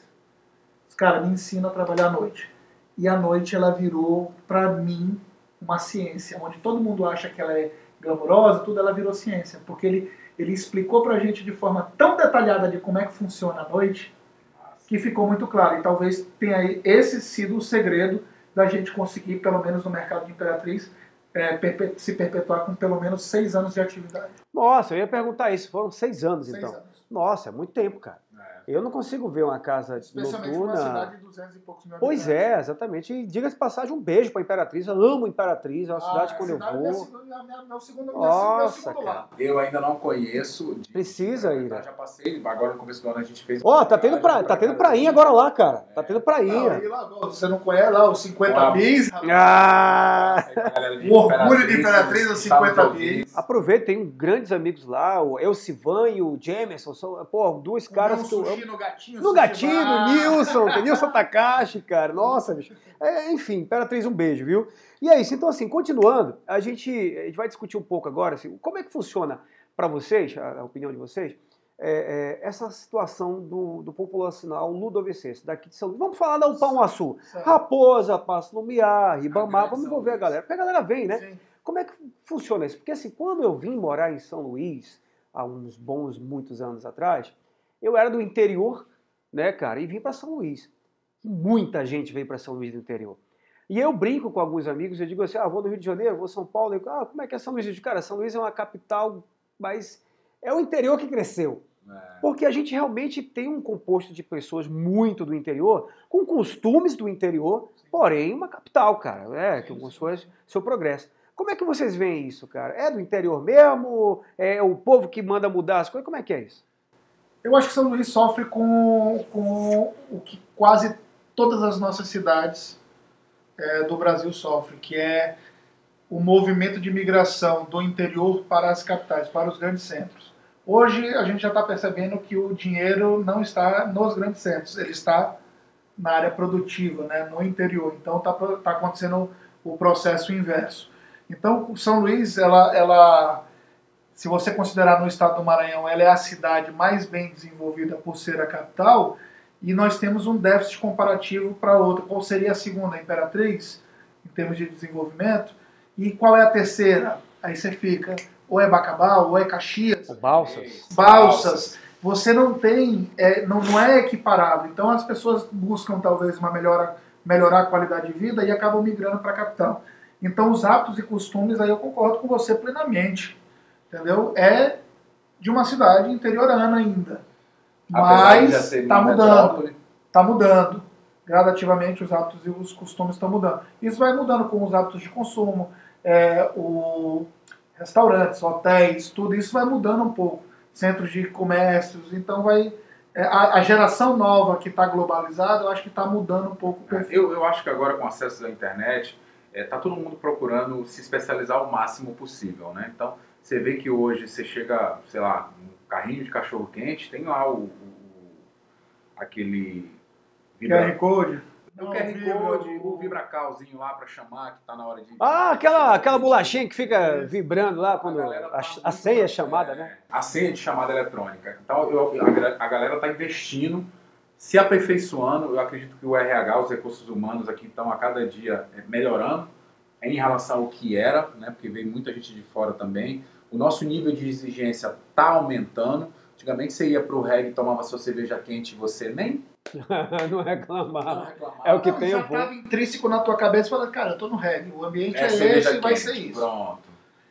Os caras me ensinam a trabalhar à noite. E à noite ela virou, para mim, uma ciência. Onde todo mundo acha que ela é glamurosa, tudo ela virou ciência. Porque ele, ele explicou para a gente de forma tão detalhada de como é que funciona a noite, que ficou muito claro. E talvez tenha esse sido o segredo da gente conseguir, pelo menos no mercado de Imperatriz, é, perpe- se perpetuar com pelo menos seis anos de atividade. Nossa, eu ia perguntar isso. Foram seis anos, Seis então. anos. Nossa, é muito tempo, cara. É. Eu não consigo ver uma casa Especialmente numa noturna. cidade de 200 e poucos mil Pois é, exatamente. E diga-se de passagem, um beijo pra Imperatriz. Eu amo Imperatriz, é uma Ah, cidade é quando eu vou. Minha, segunda- minha, minha, meu segundo, minha, Nossa, meu segundo cara. Eu ainda não conheço. de- Precisa ir, né? Já passei, agora no começo do ano a gente fez. Ó, tá tendo, pra, tá tendo prainha agora lá, cara. Tá tendo Não, prainha. e lá, você não conhece lá os 50 Uau. bis? Ah! O orgulho de Imperatriz, os Estados 50 Unidos. bis. Aproveita, tem grandes amigos lá, o Elcivan e o Jamerson. São, pô, dois caras que eu. Sushi no gatinho. No gatinho, no Nilson, Nilson Takashi, cara. Nossa, bicho. É, enfim, Imperatriz, um beijo, viu? E é isso. Então, assim, continuando, a gente, a gente vai discutir um pouco agora, assim, como é que funciona para vocês, a, a opinião de vocês, é, é, essa situação do, do populacional ludovicense daqui de São Luís. Vamos falar da Upão Açu. Certo. Raposa, Passo Lumiar, Ribamar, vamos envolver a galera, porque a galera vem, né? Sim. Como é que funciona isso? Porque assim, quando eu vim morar em São Luís, há uns bons, muitos anos atrás, eu era do interior, né, cara, e vim para São Luís. Muita gente veio para São Luís do interior. E eu brinco com alguns amigos, eu digo assim, ah, vou no Rio de Janeiro, vou São Paulo, eu digo, ah, como é que é São Luís? Eu digo, cara, São Luís é uma capital, mas é o interior que cresceu. É. Porque a gente realmente tem um composto de pessoas muito do interior, com costumes do interior, porém uma capital, cara, é, que algumas coisas, seu progresso. Como é que vocês veem isso, cara? É do interior mesmo? É o povo que manda mudar as coisas? Como é que é isso? Eu acho que São Luís sofre com, com o que quase todas as nossas cidades é, do Brasil sofrem, que é o movimento de migração do interior para as capitais, para os grandes centros. Hoje a gente já está percebendo que o dinheiro não está nos grandes centros, ele está na área produtiva, né, no interior. Então está tá acontecendo o processo inverso. Então São Luís, ela, ela, se você considerar no estado do Maranhão, ela é a cidade mais bem desenvolvida por ser a capital, e nós temos um déficit comparativo para outra. Qual seria a segunda? A Imperatriz, em termos de desenvolvimento. E qual é a terceira? Aí você fica, ou é Bacabal, ou é Caxias. O Balsas. Balsas. Você não tem, é, não, não é equiparado. Então as pessoas buscam talvez uma melhora, melhorar a qualidade de vida e acabam migrando para a capital. Então os hábitos e costumes, aí eu concordo com você plenamente. Entendeu? É de uma cidade interiorana ainda. Mas está mudando está mudando. Gradativamente os hábitos e os costumes estão mudando. Isso vai mudando com os hábitos de consumo, é, o restaurantes, hotéis, tudo isso vai mudando um pouco. Centros de comércios, então vai. é, a, a geração nova que está globalizada, eu acho que está mudando um pouco o perfil. Eu, eu acho que agora com acesso à internet, está todo mundo procurando se especializar o máximo possível, né? Então, você vê que hoje você chega, sei lá, um carrinho de cachorro quente, tem lá o, o- aquele QR Code. o QR Code, o vibracalzinho lá para chamar que tá na hora de Ah, aquela, aquela bolachinha que fica vibrando lá quando galera tá a, a senha é chamada, é, né? A senha de chamada eletrônica. Então eu- a, a galera está investindo, se aperfeiçoando. Eu acredito que o RH, os recursos humanos aqui estão a cada dia é, melhorando em relação ao que era, né? Porque veio muita gente de fora também. O nosso nível de exigência está aumentando. Antigamente você ia para o reggae, tomava sua cerveja quente e você nem não reclamava. reclamava. É o que Não, tem, já estava intrínseco na tua cabeça, falando, cara, eu tô no reggae, o ambiente é, cerveja esse e vai quente, ser isso. Pronto.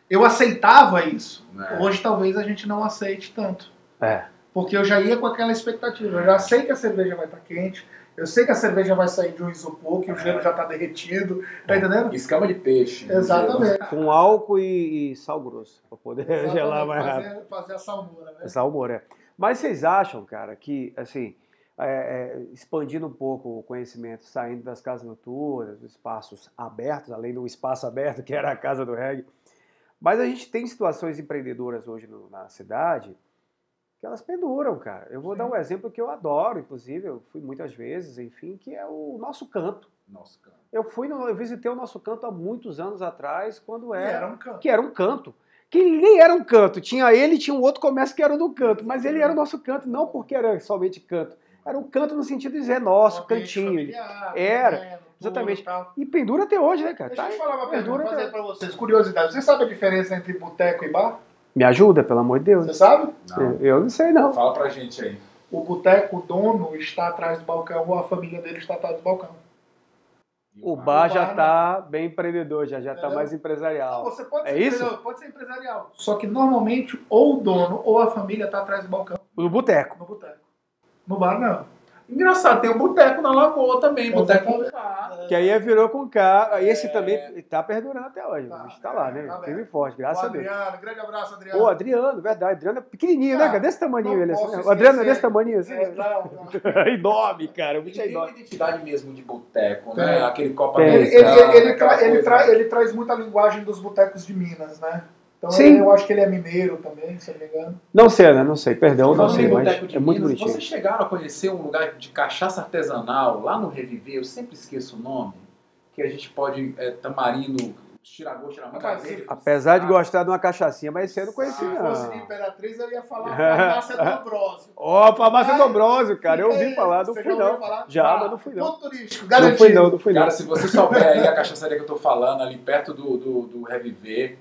Eu aceitava isso. né? Hoje talvez a gente não aceite tanto. É. Porque eu já ia com aquela expectativa. Eu já sei que a cerveja vai estar quente. Eu sei que a cerveja vai sair de um isopor, que o gelo já está derretido. Tá entendendo? Escama de peixe. gelo. Exatamente. Com álcool e, e sal grosso, para poder gelar mais rápido. fazer, fazer a salmoura, né? Essa humor, é. Mas vocês acham, cara, que, assim, é, é, expandindo um pouco o conhecimento, saindo das casas noturnas, dos espaços abertos, além do espaço aberto que era a casa do reggae, mas a gente tem situações empreendedoras hoje no- na cidade que elas penduram, cara. Eu vou Sim. dar um exemplo que eu adoro, inclusive, eu fui muitas vezes, enfim, que é o nosso canto. Nossa, cara. Eu fui, no, eu visitei o nosso canto há muitos anos atrás, quando era era um canto. que era um canto. Que nem era um canto. Tinha ele e tinha um outro comércio que era do canto. Mas ele era o nosso canto, não porque era somente canto. Era um canto no sentido de dizer nosso, cantinho. familiar, Era, tudo exatamente. e pendura até hoje, né, cara? Deixa Tá eu falar uma pergunta, Pendura fazer até- para vocês. Curiosidade. Você sabe a diferença entre boteco e bar? Me ajuda, pelo amor de Deus. Você sabe? Não. Eu não sei, não. Fala pra gente aí. O boteco, o dono, está atrás do balcão ou a família dele está atrás do balcão. O bar? bar O já bar, tá bem empreendedor, já, já tá Entendeu? mais empresarial. Você pode É ser isso? pode ser empresarial. Só que normalmente ou o dono ou a família está atrás do balcão No boteco. no boteco. No bar não. Engraçado, tem o boteco na Lagoa também, boteco com Exatamente. K. Que aí virou com K. Aí Esse É. também tá perdurando até hoje. Tá, o bicho tá lá, né? tá. Firme forte, graças o a Deus. Adriano, grande abraço, Adriano. Pô, Adriano, verdade. Adriano é pequenininho, né, Ah, cara? Desse tamanho ele. Assim, né? O Adriano é desse tamanho assim. É, não, não. enorme, cara. O bicho é tem uma enorme. identidade mesmo de boteco, né? Aquele copo Tem. Ele, ele, ele, tra- ele, tra- ele traz muita linguagem dos botecos de Minas, né? Então Sim. eu acho que ele é mineiro também, se eu não me engano. Não sei, né? Não sei. Perdão, não sei, mas é muito Minas, bonitinho. Vocês chegaram a conhecer um lugar de cachaça artesanal lá no Reviver, eu sempre esqueço o nome, que a gente pode, é, tamarindo, tiragosto Rapaz, verde. Apesar de gostar de uma cachaçinha, mas esse eu não Se conhecia, fosse de não. Imperatriz, eu ia falar farmácia do Ambrósio. Ó, farmácia do Ambrósio, cara. Eu ouvi falar, não você fui não. falar? Já, Tá. mas não fui não. Ponto turístico, Não garantido. fui não, não fui não. Cara, se você souber aí a cachaçaria que eu tô falando, ali perto do, do, do Reviver,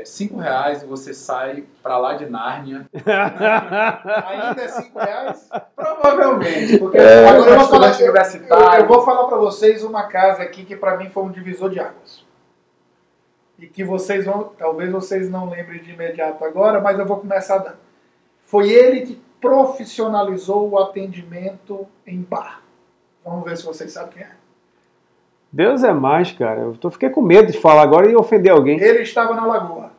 é, cinco reais e você sai pra lá de Nárnia. Ainda é 5 reais? Provavelmente, porque É. Agora eu vou falar, eu, eu- eu vou falar pra vocês uma casa aqui que pra mim foi um divisor de águas. E que vocês vão, talvez vocês não lembrem de imediato agora, mas eu vou começar dando. Foi ele que profissionalizou o atendimento em bar. Vamos ver se vocês sabem quem é. Deus é mais, cara. Eu tô, fiquei com medo de falar agora e ofender alguém. Ele estava na lagoa.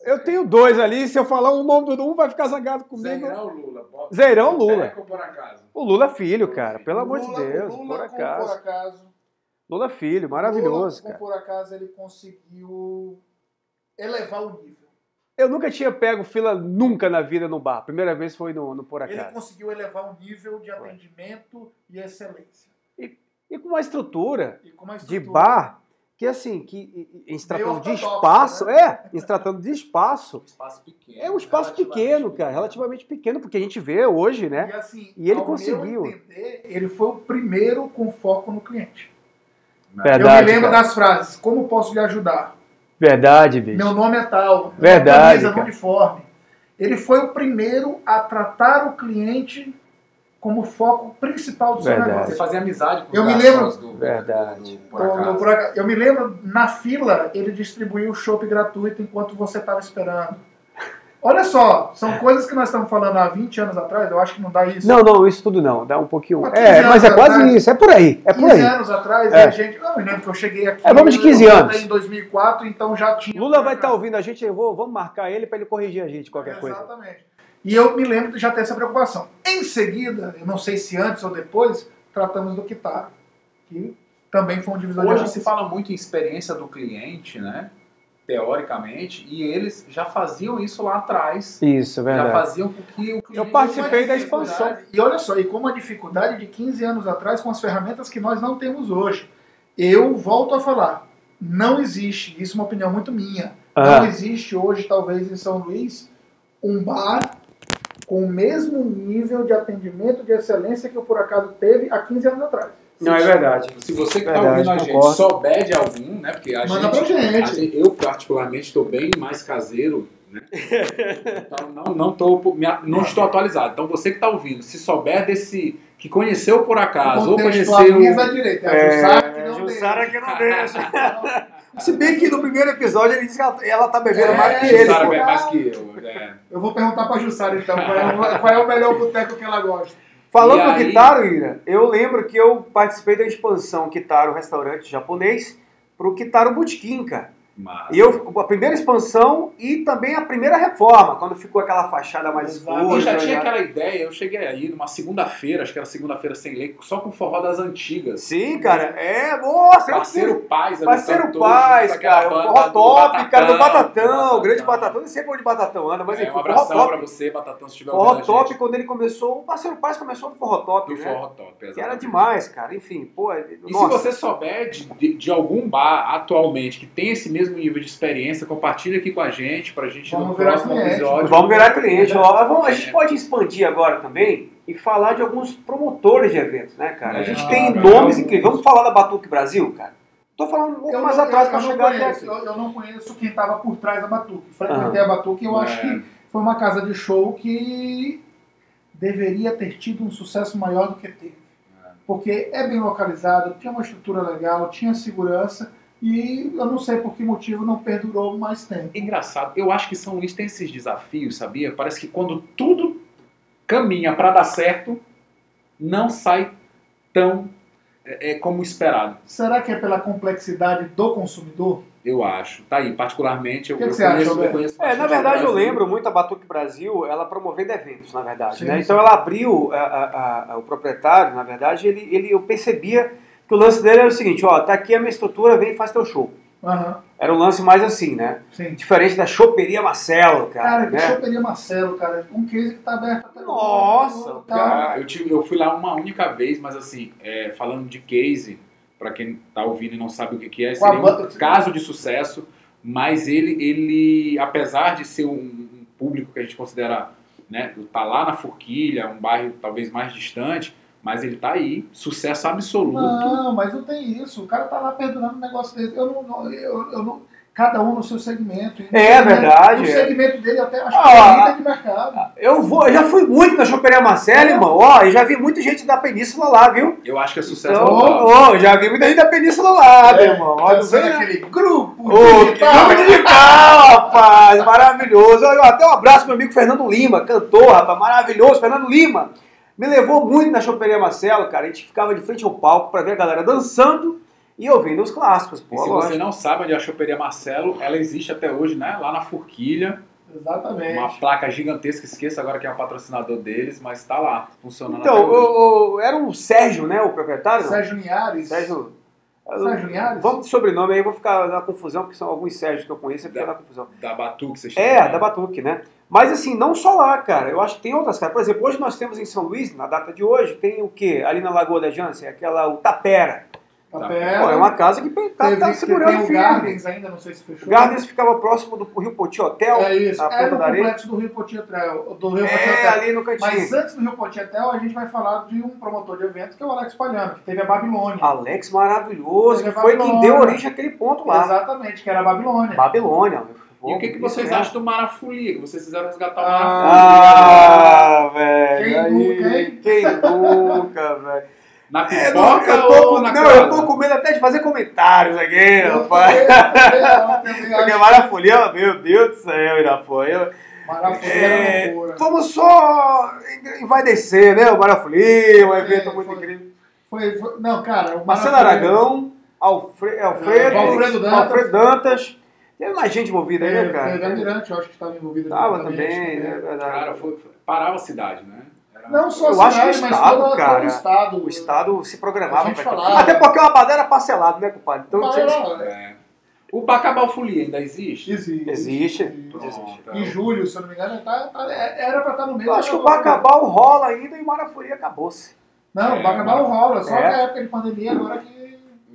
Eu tenho dois ali, se eu falar um nome do um, vai ficar zangado comigo. Zeirão Lula. Bota- Zeirão Lula. O Lula filho, cara. Pelo amor de Lula- Deus, Lula, por com acaso. por acaso. Lula filho, maravilhoso, Lula, com cara. por acaso ele conseguiu elevar o nível. Eu nunca tinha pego fila nunca na vida no bar. Primeira vez foi no, no Por Ele Acaso. conseguiu elevar o nível de atendimento e excelência. E com uma estrutura E com uma de estrutura- bar que, assim, que em- se tratando de espaço, né? é, em se tratando de espaço, espaço pequeno. é um espaço pequeno, cara, relativamente pequeno, porque a gente vê hoje, né? E, assim, E ele ao conseguiu. Meu entender, ele foi o primeiro com foco no cliente. Verdade, eu me lembro cara. das frases: Como posso lhe ajudar? Verdade, bicho. Meu nome é tal. Verdade, Camisa, cara. uniforme. Ele foi o primeiro a tratar o cliente como foco principal do seu Verdade. Você negócio. fazia amizade com os Eu me garçons do, Verdade. do- do acaso. Eu me lembro, na fila, ele distribuiu o chopp gratuito enquanto você estava esperando. Olha só, são coisas que nós estamos falando há 20 anos atrás, eu acho que não dá isso. Não, não, isso tudo não. Dá um pouquinho. 15 É, mas é quase atrás. isso. É por aí. É por 15 aí. anos atrás, É. a gente. Não, eu lembro que eu cheguei aqui. É, vamos de 15 eu anos. em 2004, então já tinha. Lula vai estar ouvindo a gente. Eu vou, vamos marcar ele para ele corrigir a gente, qualquer coisa. Exatamente. E eu me lembro de já ter essa preocupação. Em seguida, eu não sei se antes ou depois, tratamos do Kitaro, que também foi um divisor de Hoje se fala muito em experiência do cliente, né? Teoricamente, e eles já faziam isso lá atrás. Isso, é Já verdade. faziam com que o cliente. Eu participei da expansão. E olha só, e com uma dificuldade de 15 anos atrás com as ferramentas que nós não temos hoje. Eu volto a falar, não existe, isso é uma opinião muito minha, Ah. não existe hoje, talvez em São Luís, um bar com o mesmo nível de atendimento de excelência que eu por acaso teve há 15 anos atrás. Não, é verdade. Se você que está ouvindo a gente concordo. souber de algum, né? Porque a Manda gente, pra gente. a gente- Eu, particularmente, estou bem mais caseiro. Né? Então, não, não, tô, não estou atualizado. Então, você que está ouvindo, se souber desse. que conheceu por acaso, ou conheceu. A direita, é a Jussara que não Jussara deixa. que não deixa. Se bem que no primeiro episódio ele disse que ela, tá bebendo É, mais que ele. Jussara bebe mais que eu. é. Eu vou perguntar pra Jussara então, qual é, o- qual é o melhor boteco que ela gosta. Falando E do aí- Kitaro, Ira, eu lembro que eu participei da expansão Kitaro Restaurante Japonês pro Kitaro Botequim, cara. Mas, E eu, a primeira expansão e também a primeira reforma, quando ficou aquela fachada mais escura. eu já tinha né? aquela ideia, eu cheguei aí numa segunda-feira, acho que era segunda-feira sem lei, só com forró das antigas. Sim, cara. É, nossa, eu Parceiro fiz- Paz, ali, Parceiro Paz, cara. Forró do top, cara, do Batatão, o grande Batatão. Não sei pra onde Batatão anda, mas É, enfim, um forró abração pra top. você, Batatão, se estiver Forró top, gente. quando ele começou, o Parceiro Paz começou no forró top, Do né? forró top, Que era demais, cara. Enfim, pô. E se nossa. você souber de, de, de algum bar atualmente que tem esse mesmo nível de experiência, compartilha aqui com a gente, pra gente Vamos no próximo cliente. episódio. Vamos virar cliente. Ó, vamos- a gente É. pode expandir agora também e falar de alguns promotores de eventos, né, cara? A É, gente ah, tem legal. nomes incríveis. Vamos falar da Batuque Brasil, cara? Tô falando um pouco Eu mais atrás não chegar até conheço, aqui. eu, eu não conheço quem estava por trás da Batuque. Frequentei Aham. a Batuque e eu acho É. que foi uma casa de show que deveria ter tido um sucesso maior do que teve. É. Porque é bem localizado, tinha uma estrutura legal, tinha segurança e eu não sei por que motivo não perdurou mais tempo. Engraçado, eu acho que São Luís tem esses desafios, sabia? Parece que quando tudo caminha pra dar certo, não sai tão é, é, como esperado. Será que é pela complexidade do consumidor? Eu acho. Tá aí, particularmente, eu, O que que eu você acha, conheço, eu conheço É, na verdade eu lembro muito a Batuque Brasil, ela promovendo eventos, na verdade. Sim, né? sim. Então ela abriu, a- a- a- o proprietário, na verdade, ele, ele, eu percebia que o lance dele era o seguinte, ó, tá aqui a minha estrutura, vem e faz teu show. Aham, Era um lance mais assim, né? sim. Diferente da Choperia Marcelo, cara. Cara, que né? choperia Marcelo, cara. Um case que tá aberto até Nossa, Tá. Ah, eu, tive, eu fui lá uma única vez, mas assim, é, falando de case, para quem tá ouvindo e não sabe o que, que é, seria um caso de sucesso, mas ele, ele apesar de ser um, um público que a gente considera, né, tá lá na Forquilha, um bairro talvez mais distante, mas ele tá aí, sucesso absoluto. Não, mas não tem isso. O cara tá lá perdurando um negócio dele. Eu não, não- eu, eu não, cada um no seu segmento. É verdade, No é. segmento dele até acho que Ah, é líder de mercado. Eu vou, eu já fui muito na Choperia Marcelo, irmão. Ó, e já vi muita gente da Península lá, viu? Eu acho que é sucesso Então, ó, já vi muita gente da Península lá, meu irmão. Vem, né? aquele grupo Ô, que digital. grupo digital, rapaz, maravilhoso. Olha, Até um abraço pro meu amigo Fernando Lima, cantor, rapaz, maravilhoso. Fernando Lima me levou muito na Choperia Marcelo, cara. A gente ficava de frente ao palco pra ver a galera dançando e ouvindo os clássicos. Pô, E se lógico. você não sabe onde é a Choperia Marcelo, ela existe até hoje, né? Lá na Forquilha. Exatamente. Uma placa gigantesca, esqueça agora quem é o patrocinador deles, mas tá lá, funcionando Então, até hoje. o, o- era o Sérgio, né, o proprietário? Sérgio Linhares. Sérgio. Sérgio Linhares? Vamos de sobrenome aí, vou ficar na confusão, porque são alguns Sérgios que eu conheço, fica na confusão. Da Batuque, vocês É, chamam, da Batuque, né? Mas assim, não só lá, cara. Eu acho que tem outras, cara. Por exemplo, hoje nós temos em São Luís, na data de hoje, tem o quê? Ali na Lagoa da Jansen, aquela, o Tapera. Tapera. Pô, é uma casa que tá, Teve, tá segurando o firme. Gardens ainda, não sei se fechou. O Gardens ficava próximo do Rio Poti Hotel, É isso. na É Ponta no da Areia. complexo do Rio Poti Hotel. Do Rio Poti É, Hotel. ali no cantinho. Mas antes do Rio Poti Hotel, a gente vai falar de um promotor de evento que é o Alex Palhano, que teve a Babilônia. Alex maravilhoso, que foi quem deu origem àquele ponto lá. Exatamente, que era a Babilônia. Babilônia. E o que, que vocês acham do Marafolia? Que vocês fizeram resgatar o Ah, Marafolia Ah, velho. Quem aí, nunca, hein? Quem nunca, velho. Na É, não, pipoca eu tô, ou com, na não, casa? eu tô com medo até de fazer comentários aqui, rapaz. Porque acho. Marafolha, meu Deus do céu, Irapuã. Maravilha, É, loucura. vamos só envaidecer, né? O Marafolia, um evento É, muito foi. incrível. Foi, foi- não, cara, o Marcelo Aragão, Alfre- Alfredo, É, Alfredo Dantas. Alfredo Dantas. Teve mais gente envolvida aí, né, a cara? Mirante, eu acho que estava envolvida Tava diretamente também, né? Verdade. Cara, foi- parava a cidade, né? Não só Eu a acho que o Estado, cara, todo o Estado. O Estado se programava pra falava. Até porque o Abadá era parcelado, né, compadre? Então, Mas, tinha- É. O Bacabal Folia ainda existe? Existe. Existe. Pronto. Em julho, se eu não me engano, tá, tá- era pra estar no meio. Eu acho que o Bacabal rola ainda e o Marafolia acabou-se. Não, É, o Bacabal rola, só É. na época de pandemia, agora que.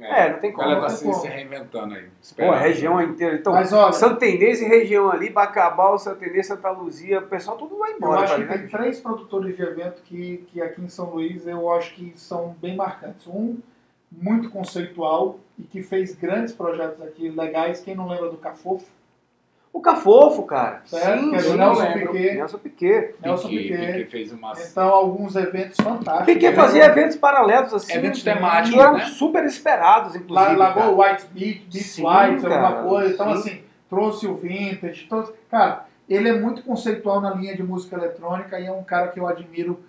É, não tem como, Ela tá tem se, se reinventando aí. Pô, a região inteira. Então, Mas olha, Santenês e região ali, Bacabal, Santenês, Santa Luzia, o pessoal tudo vai eu embora. acho pra que tem três produtores de evento que, que aqui em São Luís eu acho que são bem marcantes. Um, muito conceitual e que fez grandes projetos aqui legais. Quem não lembra do Cafofo? O Cafofo, cara. Certo, sim, é sim, Nelson lembro. Piquet. Nelson Piquet. Nelson Piquet, fez umas... Então, alguns eventos fantásticos. Piquet fazia eventos paralelos assim. Eventos temáticos, eram né? super esperados, inclusive. La- cara. Lagoa White Beach, Beach Sim, White, cara, alguma coisa. Então, sim. assim, trouxe o vintage. Trouxe... Cara, ele é muito conceitual na linha de música eletrônica e é um cara que eu admiro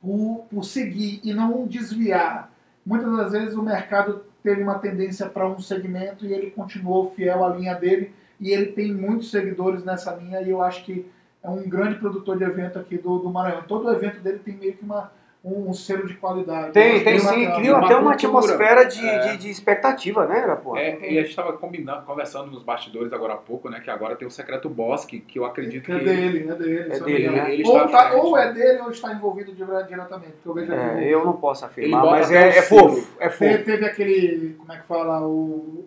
por, por seguir e não desviar. Muitas das vezes o mercado teve uma tendência para um segmento e ele continuou fiel à linha dele e ele tem muitos seguidores nessa linha e eu acho que é um grande produtor de evento aqui do, do Maranhão. Todo evento dele tem meio que uma, um, um selo de qualidade. Tem, tem sim. bacana. Criou Uma até uma atmosfera de, É. de, de expectativa, né, Irapuã? É, e a gente estava combinando, conversando nos bastidores agora há pouco, né? Que agora tem o Secreto Bosque, que eu acredito Que é que dele, é dele. É dele, me engano. né? Ele ou, tá- frente. ou é dele ou está envolvido dire- diretamente, porque eu vejo É, eu não posso afirmar, Ele bota mas é, é fofo. É Teve, fofo. teve aquele, como é que fala, o,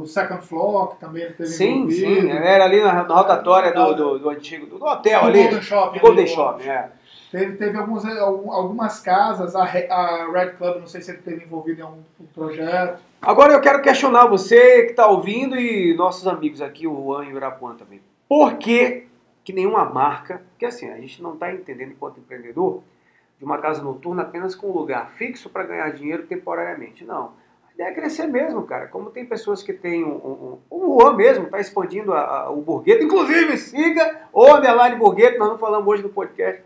o Second Floor, que também teve Sim, envolvido. sim. Era ali na, na rotatória do, do, do antigo, do hotel Do ali. Golden Shopping. Golden Shopping, é. Teve, teve alguns, algum- algumas casas, a, a Red Club, não sei se ele teve envolvido em algum projeto. Agora eu quero questionar você que está ouvindo e nossos amigos aqui, o Juan e o Irapuã também. Por que, que nenhuma marca, porque assim, a gente não está entendendo enquanto empreendedor, de uma casa noturna apenas com um lugar fixo para ganhar dinheiro temporariamente. Não. A é crescer mesmo, cara. Como tem pessoas que têm um. um, um o Juan mesmo está expandindo a- a- o Burgueto. Inclusive, siga o Underline Burgueto, nós não falamos hoje no podcast.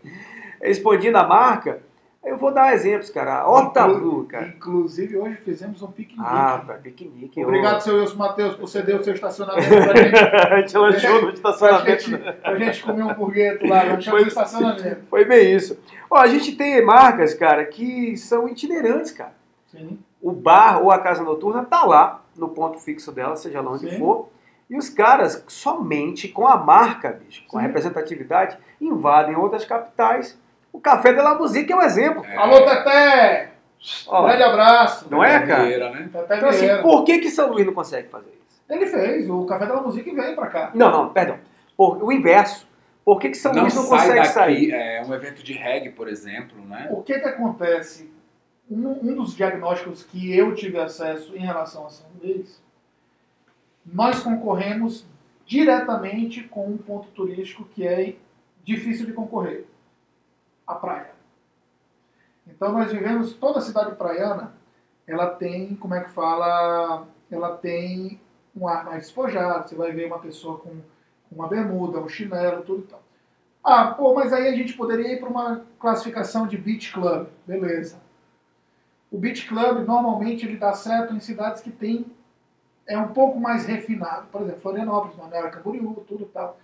Expandindo a marca. Eu vou dar exemplos, cara. A Horta Blue, cara. Inclusive, hoje fizemos um piquenique. Ah, piquenique. Obrigado, seu Wilson Matheus, por ceder o seu estacionamento pra gente. a gente lanchou no Pra estacionamento. gente, pra gente comer um burgueto lá, lanchamos no estacionamento. Foi bem isso. Ó, a gente tem marcas, cara, que são itinerantes, cara. Sim. O bar ou a casa noturna tá lá, no ponto fixo dela, seja lá onde Sim. for. E os caras, somente com a marca, bicho, com a representatividade, invadem outras capitais. O Café de la Musique é um exemplo. É, Alô, Teté! Ó, Grande abraço. Não é, cara? Vieira, né? Então, assim, por que, que São Luís não consegue fazer isso? Ele fez, o Café da Música vem pra cá. Não, não, perdão. Por, o inverso. Por que, que São não Luís não sai consegue daqui, sair? é um evento de reggae, por exemplo, né? O que que acontece? Um, um dos diagnósticos que eu tive acesso em relação a São Luís, nós concorremos diretamente com um ponto turístico que é difícil de concorrer, a praia. Então nós vivemos, toda a cidade praiana, ela tem, como é que fala, ela tem um ar mais despojado, você vai ver uma pessoa com uma bermuda, um chinelo, tudo e tal. Ah, pô, mas aí a gente poderia ir para uma classificação de beach club, beleza. O beach club normalmente ele dá certo em cidades que tem é um pouco mais refinado, por exemplo, Florianópolis, Manoel Camboriú, tudo e tal.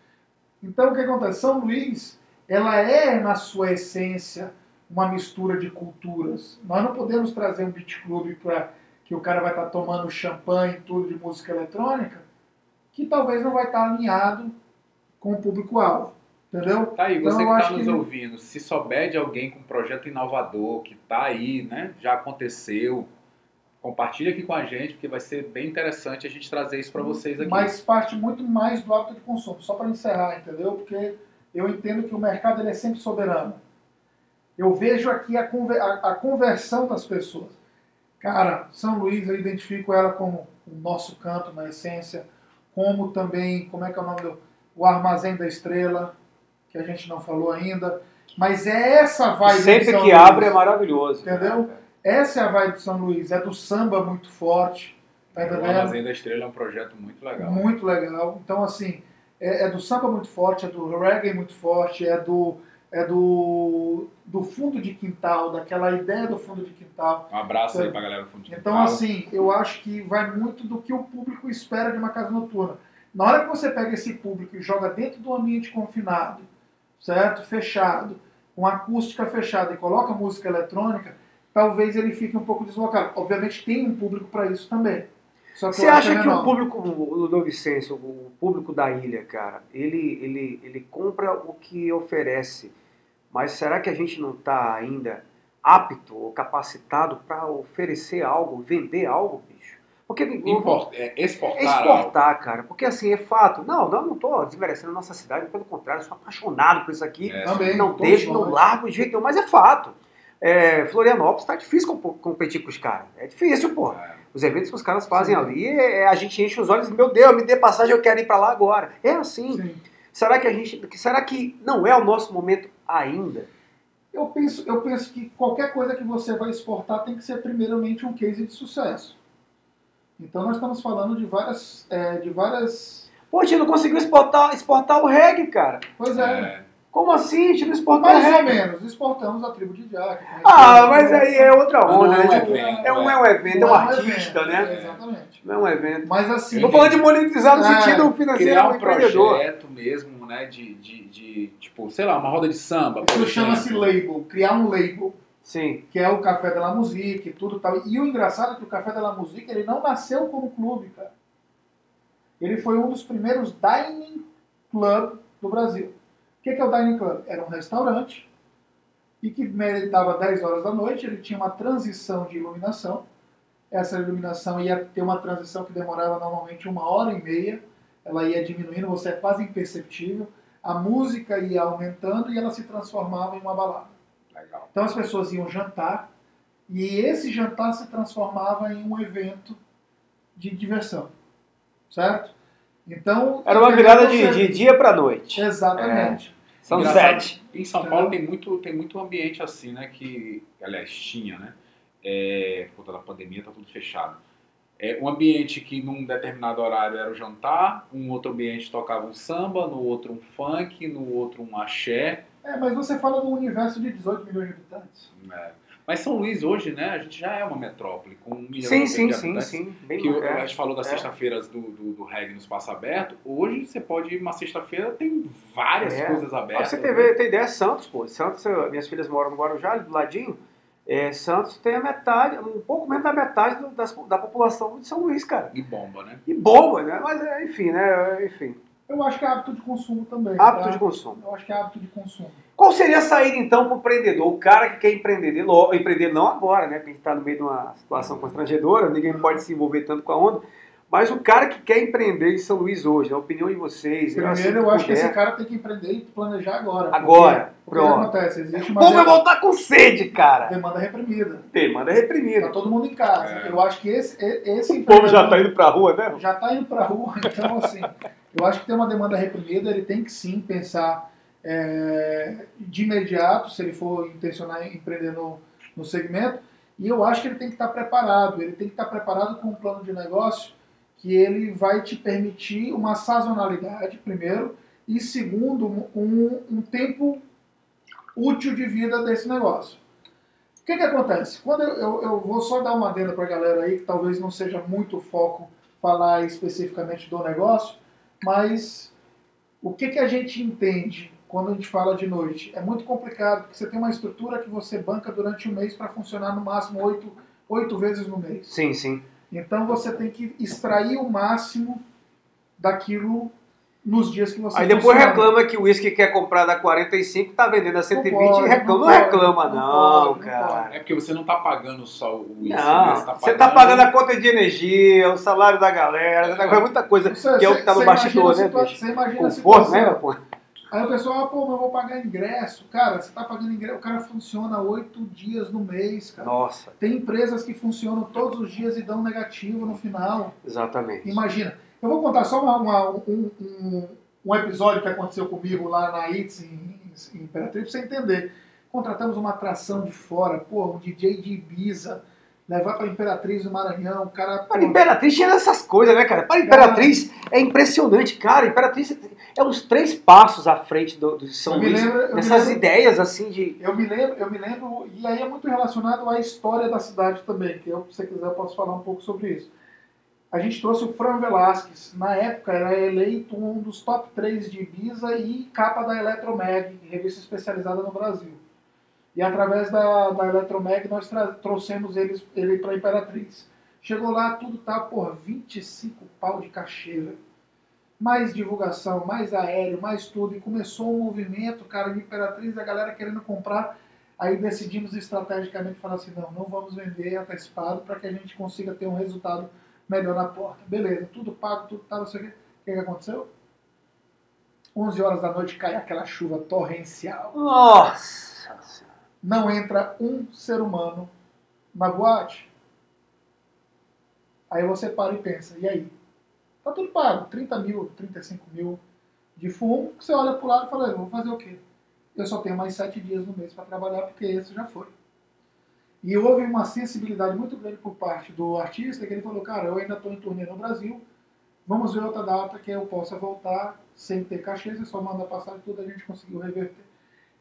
Então o que acontece? São Luís, ela é na sua essência uma mistura de culturas. Nós não podemos trazer um beach club para que o cara vai estar tomando champanhe, tudo de música eletrônica, que talvez não vai estar alinhado com o público-alvo. Entendeu? Tá aí, Então, você eu que está nos que- ouvindo, se souber de alguém com um projeto inovador, que está aí, né? Já aconteceu, compartilha aqui com a gente, porque vai ser bem interessante a gente trazer isso para vocês aqui. Mas parte muito mais do hábito de consumo. Só para encerrar, entendeu? Porque eu entendo que o mercado ele é sempre soberano. Eu vejo aqui a, conver- a conversão das pessoas. Cara, São Luís, eu identifico ela como o nosso canto, na essência, como também, como é que é o nome do... O Armazém da Estrela, que a gente não falou ainda. Mas é essa vibe de Sempre São que Luís. abre é maravilhoso. Entendeu? Essa é a vibe de São Luís. É do samba muito forte. Tá o? Armazém da Estrela é um projeto muito legal. Muito legal. Então, assim, é, é do samba muito forte, é do reggae muito forte, é do é do, do fundo de quintal, daquela ideia do fundo de quintal. Um abraço aí pra galera do Fundo de Então, Quintal. assim, eu acho que vai muito do que o público espera de uma casa noturna. Na hora que você pega esse público e joga dentro do ambiente confinado, certo? Fechado, com acústica fechada e coloca música eletrônica, talvez ele fique um pouco deslocado. Obviamente tem um público para isso também. Você acha que o público do Novo Vicêncio, o público da ilha, cara, ele, ele, ele compra o que oferece, mas será que a gente não está ainda apto ou capacitado para oferecer algo, vender algo? Porque Import- é, exportar, é algo. exportar, cara, porque assim é fato. Não, não, não estou desmerecendo a nossa cidade, pelo contrário, eu sou apaixonado por isso aqui. É, Também, não deixo, não largo de jeito nenhum, mas é fato. É, Florianópolis tá difícil comp- competir com os caras. É difícil, pô. É. Os eventos que os caras fazem Sim. ali, é, a gente enche os olhos e, meu Deus, me dê passagem, eu quero ir pra lá agora. É assim. Sim. Será que a gente. Será que não é o nosso momento ainda? Eu penso, eu penso que qualquer coisa que você vai exportar tem que ser primeiramente um case de sucesso. Então nós estamos falando de várias, é, de várias. Pô, a gente não conseguiu exportar, exportar o reggae, cara. Pois é. É. Como assim? A gente não exportou o Mais ou reggae? menos, exportamos a tribo de Jack. Ah, mas aí é outra onda, é um né? Tipo, é um, é. é um evento, é um Não artista, evento, né? Exatamente. Não é um evento. Mas assim. Tô falando de monetizar no É, sentido financeiro Criar do um empreendedor. projeto mesmo, né? De, de, de, tipo, sei lá, uma roda de samba. Isso chama-se label, criar um label, Sim. que é o Café de la Musique e tudo tal. E o engraçado é que o Café de la Musique ele não nasceu como clube, cara. Ele foi um dos primeiros dining club do Brasil. O que que é o dining club? Era um restaurante e que me- dava 10 horas da noite, ele tinha uma transição de iluminação. Essa iluminação ia ter uma transição que demorava normalmente uma hora e meia. Ela ia diminuindo, você é quase imperceptível. A música ia aumentando e ela se transformava em uma balada. Legal. Então as pessoas iam jantar e esse jantar se transformava em um evento de diversão, certo? Então Era uma virada de, de dia pra noite. exatamente. São Engraçado. sete. Em São Paulo tem muito, tem muito ambiente assim, né? Que, aliás, tinha, né? É, por conta da pandemia, tá tudo fechado. É, um ambiente que num determinado horário era o jantar, um outro ambiente tocava um samba, no outro um funk, no outro um axé. É, mas você fala num universo de 18 milhões de habitantes. né? Mas São Luís hoje, né? A gente já é uma metrópole com um milhão Sim, e sim, de sim, habitantes. sim. Bem Que o- é. a gente falou das É. sexta-feiras do, do, do reggae no espaço aberto. Hoje você pode ir uma sexta-feira, tem várias É. coisas Pra abertas. você né? ter, ter ideia, Santos, pô. Santos, eu- minhas filhas moram no Guarujá, do ladinho. É, Santos tem a metade, um pouco menos da metade do- das- da população de São Luís, cara. E bomba, né? E bomba, né? Mas, é, enfim, né? Enfim. Eu acho que é hábito de consumo também. Hábito tá? de consumo. Eu acho que é hábito de consumo. Qual seria a saída então para o empreendedor? O cara que quer empreender, logo, empreender não agora, né? Porque a gente está no meio de uma situação constrangedora, ninguém pode se envolver tanto com a onda. Mas o cara que quer empreender em São Luís hoje, a opinião de vocês. Primeiro, assim, eu acho que esse cara tem que empreender e planejar agora. Agora, porque, o que acontece? Existe uma. Como vai voltar com sede, cara? Demanda reprimida. Demanda reprimida. Tá todo mundo em casa. É. Eu acho que esse, esse O povo já tá indo pra rua, né? Já tá indo pra rua. Então, assim, eu acho que tem uma demanda reprimida, ele tem que sim pensar é, de imediato, se ele for intencionar em empreender no, no segmento. E eu acho que ele tem que estar preparado. Ele tem que estar preparado com um plano de negócio que ele vai te permitir uma sazonalidade, primeiro, e segundo, um, um tempo útil de vida desse negócio. O que, que acontece? Quando eu, eu, eu vou só dar uma adenda para a galera aí, que talvez não seja muito foco falar especificamente do negócio, mas o que, que a gente entende quando a gente fala de noite? É muito complicado, porque você tem uma estrutura que você banca durante um mês para funcionar no máximo oito, oito vezes no mês. Sim, sim. Então você tem que extrair o máximo daquilo nos dias que você Aí depois funciona. reclama que o uísque que quer comprar da 45 tá vendendo a 120 não pode, e reclama. Não, não reclama, não, não pode, cara. É porque você não tá pagando só o uísque. Não, né? você, tá você tá pagando a conta de energia, o salário da galera, é. muita coisa você, que é o que tá no bastidor, né? Você imagina Conforto, né, pô? Aí o pessoal, ah, pô, mas eu vou pagar ingresso. Cara, você tá pagando ingresso, o cara funciona oito dias no mês, cara. Nossa. Tem empresas que funcionam todos os dias e dão negativo no final. Exatamente. Imagina. Eu vou contar só uma, uma, um, um, um, episódio que aconteceu comigo lá na ITS, em, em Imperatriz, pra você entender. Contratamos uma atração de fora, pô, um DJ de Ibiza levar para Imperatriz do Maranhão, o cara. Para Imperatriz tinha essas coisas, né, cara? Para Imperatriz é impressionante, cara. Imperatriz é uns três passos à frente do, do São Luís. Lembro, lembro, ideias assim de. Eu me lembro, eu me lembro, e aí é muito relacionado à história da cidade também, que eu, se você quiser, eu posso falar um pouco sobre isso. A gente trouxe o Fran Velasquez, na época era eleito um dos top 3 de Ibiza e capa da Eletromag, revista especializada no Brasil. E através da, da Eletromag nós trouxemos eles, ele para Imperatriz. Chegou lá, tudo tá, por 25 pau de cachê, Mais divulgação, mais aéreo, mais tudo. E começou um movimento, cara, de Imperatriz, a galera querendo comprar. Aí decidimos estrategicamente falar assim, não, não vamos vender antecipado para que a gente consiga ter um resultado melhor na porta. Beleza, tudo pago, tudo tá, não sei o que. O que, que aconteceu? 11 horas da noite cai aquela chuva torrencial. Nossa! não entra um ser humano na boate. Aí você para e pensa, e aí? Tá tudo pago, 30 mil, 35 mil de fumo, você olha pro lado e fala, eu vou fazer o quê? Eu só tenho mais sete dias no mês para trabalhar, porque esse já foi. E houve uma sensibilidade muito grande por parte do artista, que ele falou, cara, eu ainda estou em turnê no Brasil, vamos ver outra data que eu possa voltar sem ter cachê, você só manda passar tudo, a gente conseguiu reverter.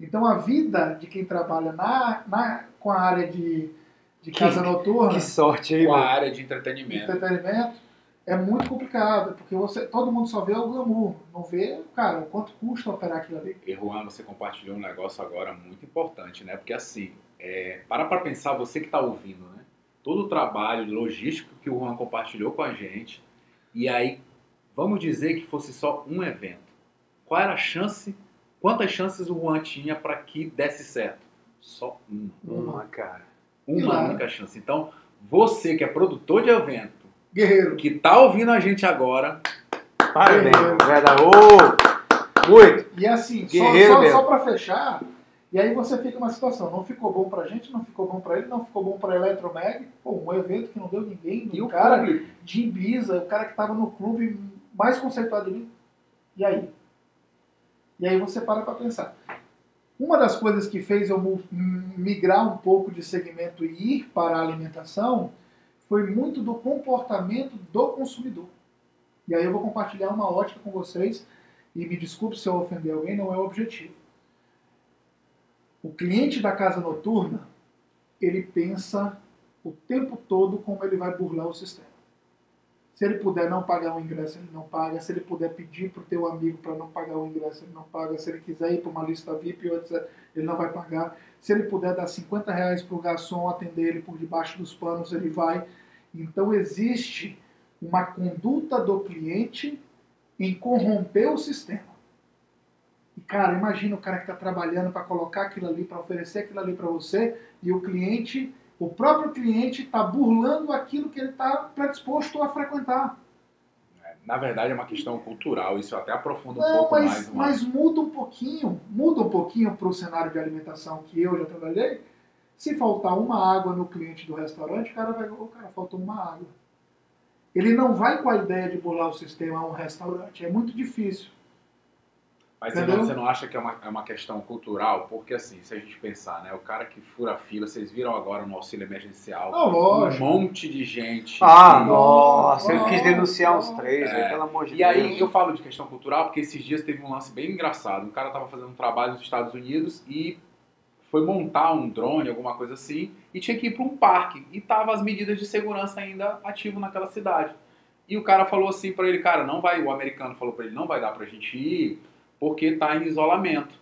Então a vida de quem trabalha na, na, com a área de, de casa que, noturna. Que sorte aí, Com a área de entretenimento. entretenimento é muito complicado, porque você, todo mundo só vê o glamour, não vê, cara, o quanto custa operar aquilo ali. E Juan, você compartilhou um negócio agora muito importante, né? Porque assim, é, para para pensar, você que está ouvindo, né? Todo o trabalho logístico que o Juan compartilhou com a gente, e aí, vamos dizer que fosse só um evento. Qual era a chance Quantas chances o Juan tinha para que desse certo? Só uma. Uma, cara. Uma única chance. Então, você que é produtor de evento, Guerreiro. que tá ouvindo a gente agora, parabéns, verdade. Oh, muito. E assim, Guerreiro só, só, só para fechar, e aí você fica numa situação, não ficou bom pra gente, não ficou bom pra ele, não ficou bom pra Eletromag, pô, um evento que não deu ninguém, e o cara clube? de Ibiza, o cara que tava no clube mais conceituado de mim. E aí? E aí você para para pensar. Uma das coisas que fez eu migrar um pouco de segmento e ir para a alimentação foi muito do comportamento do consumidor. E aí eu vou compartilhar uma ótica com vocês, e me desculpe se eu ofender alguém, não é o objetivo. O cliente da casa noturna, ele pensa o tempo todo como ele vai burlar o sistema. Se ele puder não pagar o ingresso, ele não paga. Se ele puder pedir para o teu amigo para não pagar o ingresso, ele não paga. Se ele quiser ir para uma lista VIP, ele não vai pagar. Se ele puder dar 50 reais para o garçom atender ele por debaixo dos panos, ele vai. Então existe uma conduta do cliente em corromper o sistema. E, cara, imagina o cara que está trabalhando para colocar aquilo ali, para oferecer aquilo ali para você, e o cliente, o próprio cliente está burlando aquilo que ele está predisposto a frequentar. Na verdade, é uma questão cultural, isso eu até aprofundo um Não, pouco mas, mais. uma- mas muda um pouquinho, muda um pouquinho para o cenário de alimentação que eu já trabalhei. Se faltar uma água no cliente do restaurante, o cara vai, o cara faltou uma água. Ele não vai com a ideia de burlar o sistema a um restaurante, é muito difícil. Mas você Entendeu? não, você não acha que é uma, é uma questão cultural? Porque assim, se a gente pensar, né? O cara que fura a fila, vocês viram agora no auxílio emergencial, Não, lógico. um monte de gente. Ah, que- nossa, eu quis denunciar uns três, É. aí, pelo amor de E Deus. aí eu falo de questão cultural porque esses dias teve um lance bem engraçado. Um cara estava fazendo um trabalho nos Estados Unidos e foi montar um drone, alguma coisa assim, e tinha que ir para um parque. E tava as medidas de segurança ainda ativo naquela cidade. E o cara falou assim para ele, cara, não vai, o americano falou para ele, não vai dar pra gente ir porque tá em isolamento.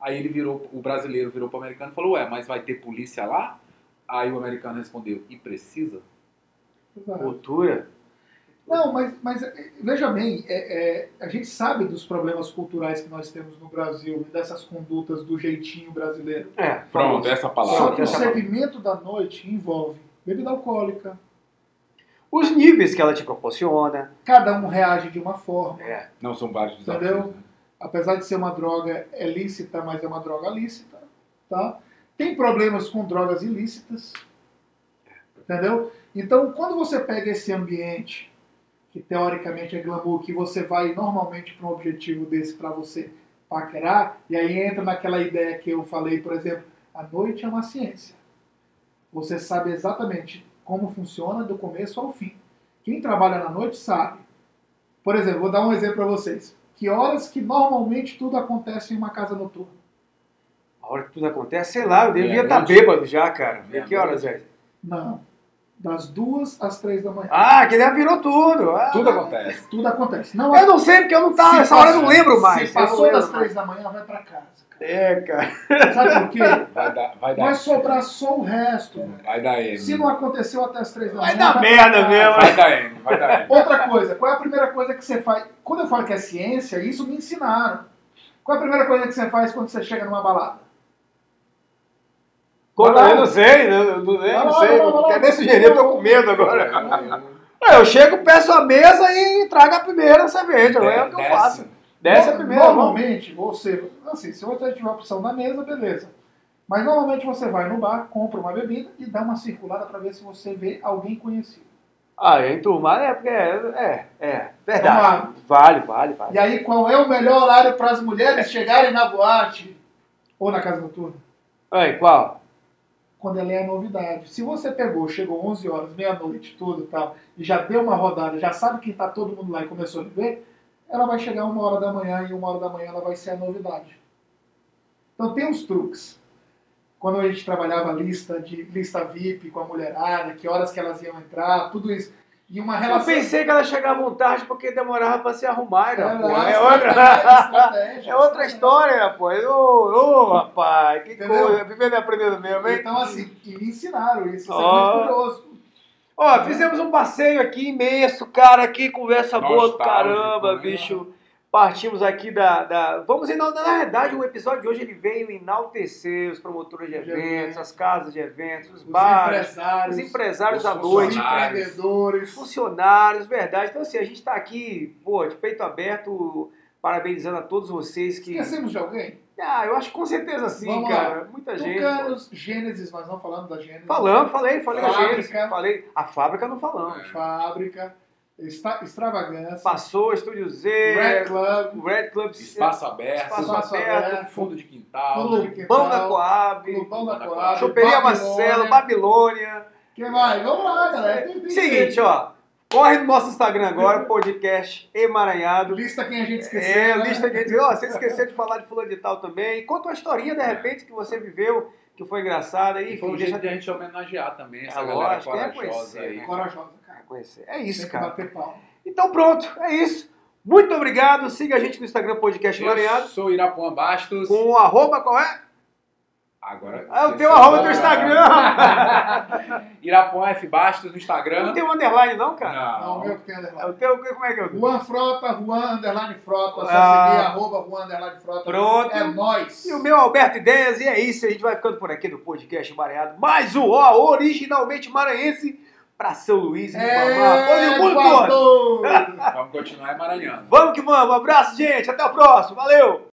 Aí ele virou, o brasileiro virou pro americano e falou, ué, mas vai ter polícia lá? Aí o americano respondeu, e precisa? Exato. Cultura. Não, mas, mas é, veja bem, é, é, a gente sabe dos problemas culturais que nós temos no Brasil e dessas condutas do jeitinho brasileiro. É, Pronto, essa Só palavra. que o segmento da noite envolve bebida alcoólica, Os níveis que ela te proporciona. cada um reage de uma forma. É. Não são vários desafios. Entendeu? né? Apesar de ser uma droga é lícita, mas é uma droga lícita, tá? Tem problemas com drogas ilícitas, entendeu? Então, quando você pega esse ambiente que teoricamente é glamour, que você vai normalmente para um objetivo desse para você paquerar, e aí entra naquela ideia que eu falei, por exemplo, a noite é uma ciência. Você sabe exatamente como funciona do começo ao fim. Quem trabalha na noite sabe. Por exemplo, vou dar um exemplo para vocês. Que horas que normalmente tudo acontece em uma casa noturna? A hora que tudo acontece, sei lá, eu devia estar noite. bêbado já, cara. Meia que horas é? Não. Das duas às três da manhã. Ah, que já virou tudo. Ah, Tudo acontece. Tudo acontece. Não Eu não sei porque eu não tava. Essa hora eu não lembro mais. Se passou das três da manhã, vai para casa. cara. É, cara. Sabe por quê? Vai dar, vai dar, Vai sobrar só o resto. vai dar M. Se não aconteceu até as três da Vai manhã. dar pra merda mesmo. Vai dar M, vai dar M. Outra coisa, qual é a primeira coisa que você faz? Quando eu falo que é ciência, isso me ensinaram. Qual é a primeira coisa que você faz quando você chega numa balada? Eu não sei, não, eu não sei. Não lá. quero nem sugerir, eu tô com medo agora. É, É, Eu chego, peço a mesa e trago a primeira cerveja. É o que eu faço. Desce a primeira. Normalmente, você, assim, se você tiver opção na mesa, beleza. Mas normalmente você vai no bar, compra uma bebida e dá uma circulada para ver se você vê alguém conhecido. Ah, em turma, é, porque é, é, é, verdade. Vamos Vale, vale, vale. E aí, qual é o melhor horário para as mulheres chegarem na boate ou na casa noturna? Aí, qual? Quando ela é a novidade. Se você pegou, chegou 11 horas, meia-noite, tudo e tal, e já deu uma rodada, já sabe que está todo mundo lá e começou a beber, ela vai chegar uma hora da manhã e uma hora da manhã ela vai ser a novidade. Então tem uns truques. Quando a gente trabalhava lista de lista VIP com a mulherada, que horas que elas iam entrar, tudo isso. E uma Eu relação. pensei que ela chegava tarde porque demorava pra se arrumar, né, pô. lá, É outra, é outra história, pô. Ô, ô, rapaz, que Entendeu? coisa. Vivendo e aprendendo mesmo, hein? Então, assim, e me ensinaram isso. É muito curioso. Ó, fizemos um passeio aqui imenso, cara, que conversa boa do caramba, né? bicho. Partimos aqui da, da- Vamos na, na verdade, o episódio de hoje ele veio enaltecer os promotores de De eventos, eventos. as casas de eventos, os Os bares, empresários, os empresários os da noite, empreendedores. funcionários, verdade. Então, assim, a gente está aqui, pô, de peito aberto, parabenizando a todos vocês que. Esquecemos de alguém? Ah, eu acho que com certeza sim, Vamos cara. Muita gente. pô. Tucanos, Gênesis, nós não falamos da Gênesis. Falamos, falei, falei da Fábrica. Gênesis, falei. A fábrica não falamos. Fábrica, Extra- Extravagância, Passou, Estúdio Z, Red Club, Red Club, Espaço aberto, Espaço Espaço aberto, aberto, fundo de quintal. Fundo de Pão da Quintal, Coab, da Coab, Choperia. Marcelo, Babilônia. Quem mais? Vamos lá, galera. Tem- tem- Seguinte, ó. Corre no nosso Instagram agora, podcast Emaranhado. Lista quem a gente esqueceu. É, né? lista que a gente. Ó, você esqueceu de falar de fulano de tal também. Conta uma historinha, de repente, que você viveu, que foi engraçada. E foi um deixa jeito de a gente homenagear também essa É galera lógico, é corajosa conhecer, aí. né? Corajosa, cara. conhecer. É Tem isso, que cara. Então pronto, é isso. Muito obrigado. Siga a gente no Instagram Podcast Eu Emaranhado. sou Irapuã Bastos. Com o arroba qual é? Agora. Ah, o esqueci teu arroba do. Instagram. Irapuã F Bastos no Não Instagram. tem um underline não, cara? Não, Não. o meu que tem É underline. O teu, como é que é? Juan Frota, Juan Underline Frota. Só Ah. seguir, arroba Juan Underline Frota. Pronto. É nóis. E o meu Alberto Ideias, e é isso, a gente vai ficando por aqui no podcast Mareado. Mais um, ó, originalmente maranhense, pra São Luís e ir o mundo todo. Vamos continuar emaranhando. Vamos que vamos, um abraço, gente, até o próximo, valeu!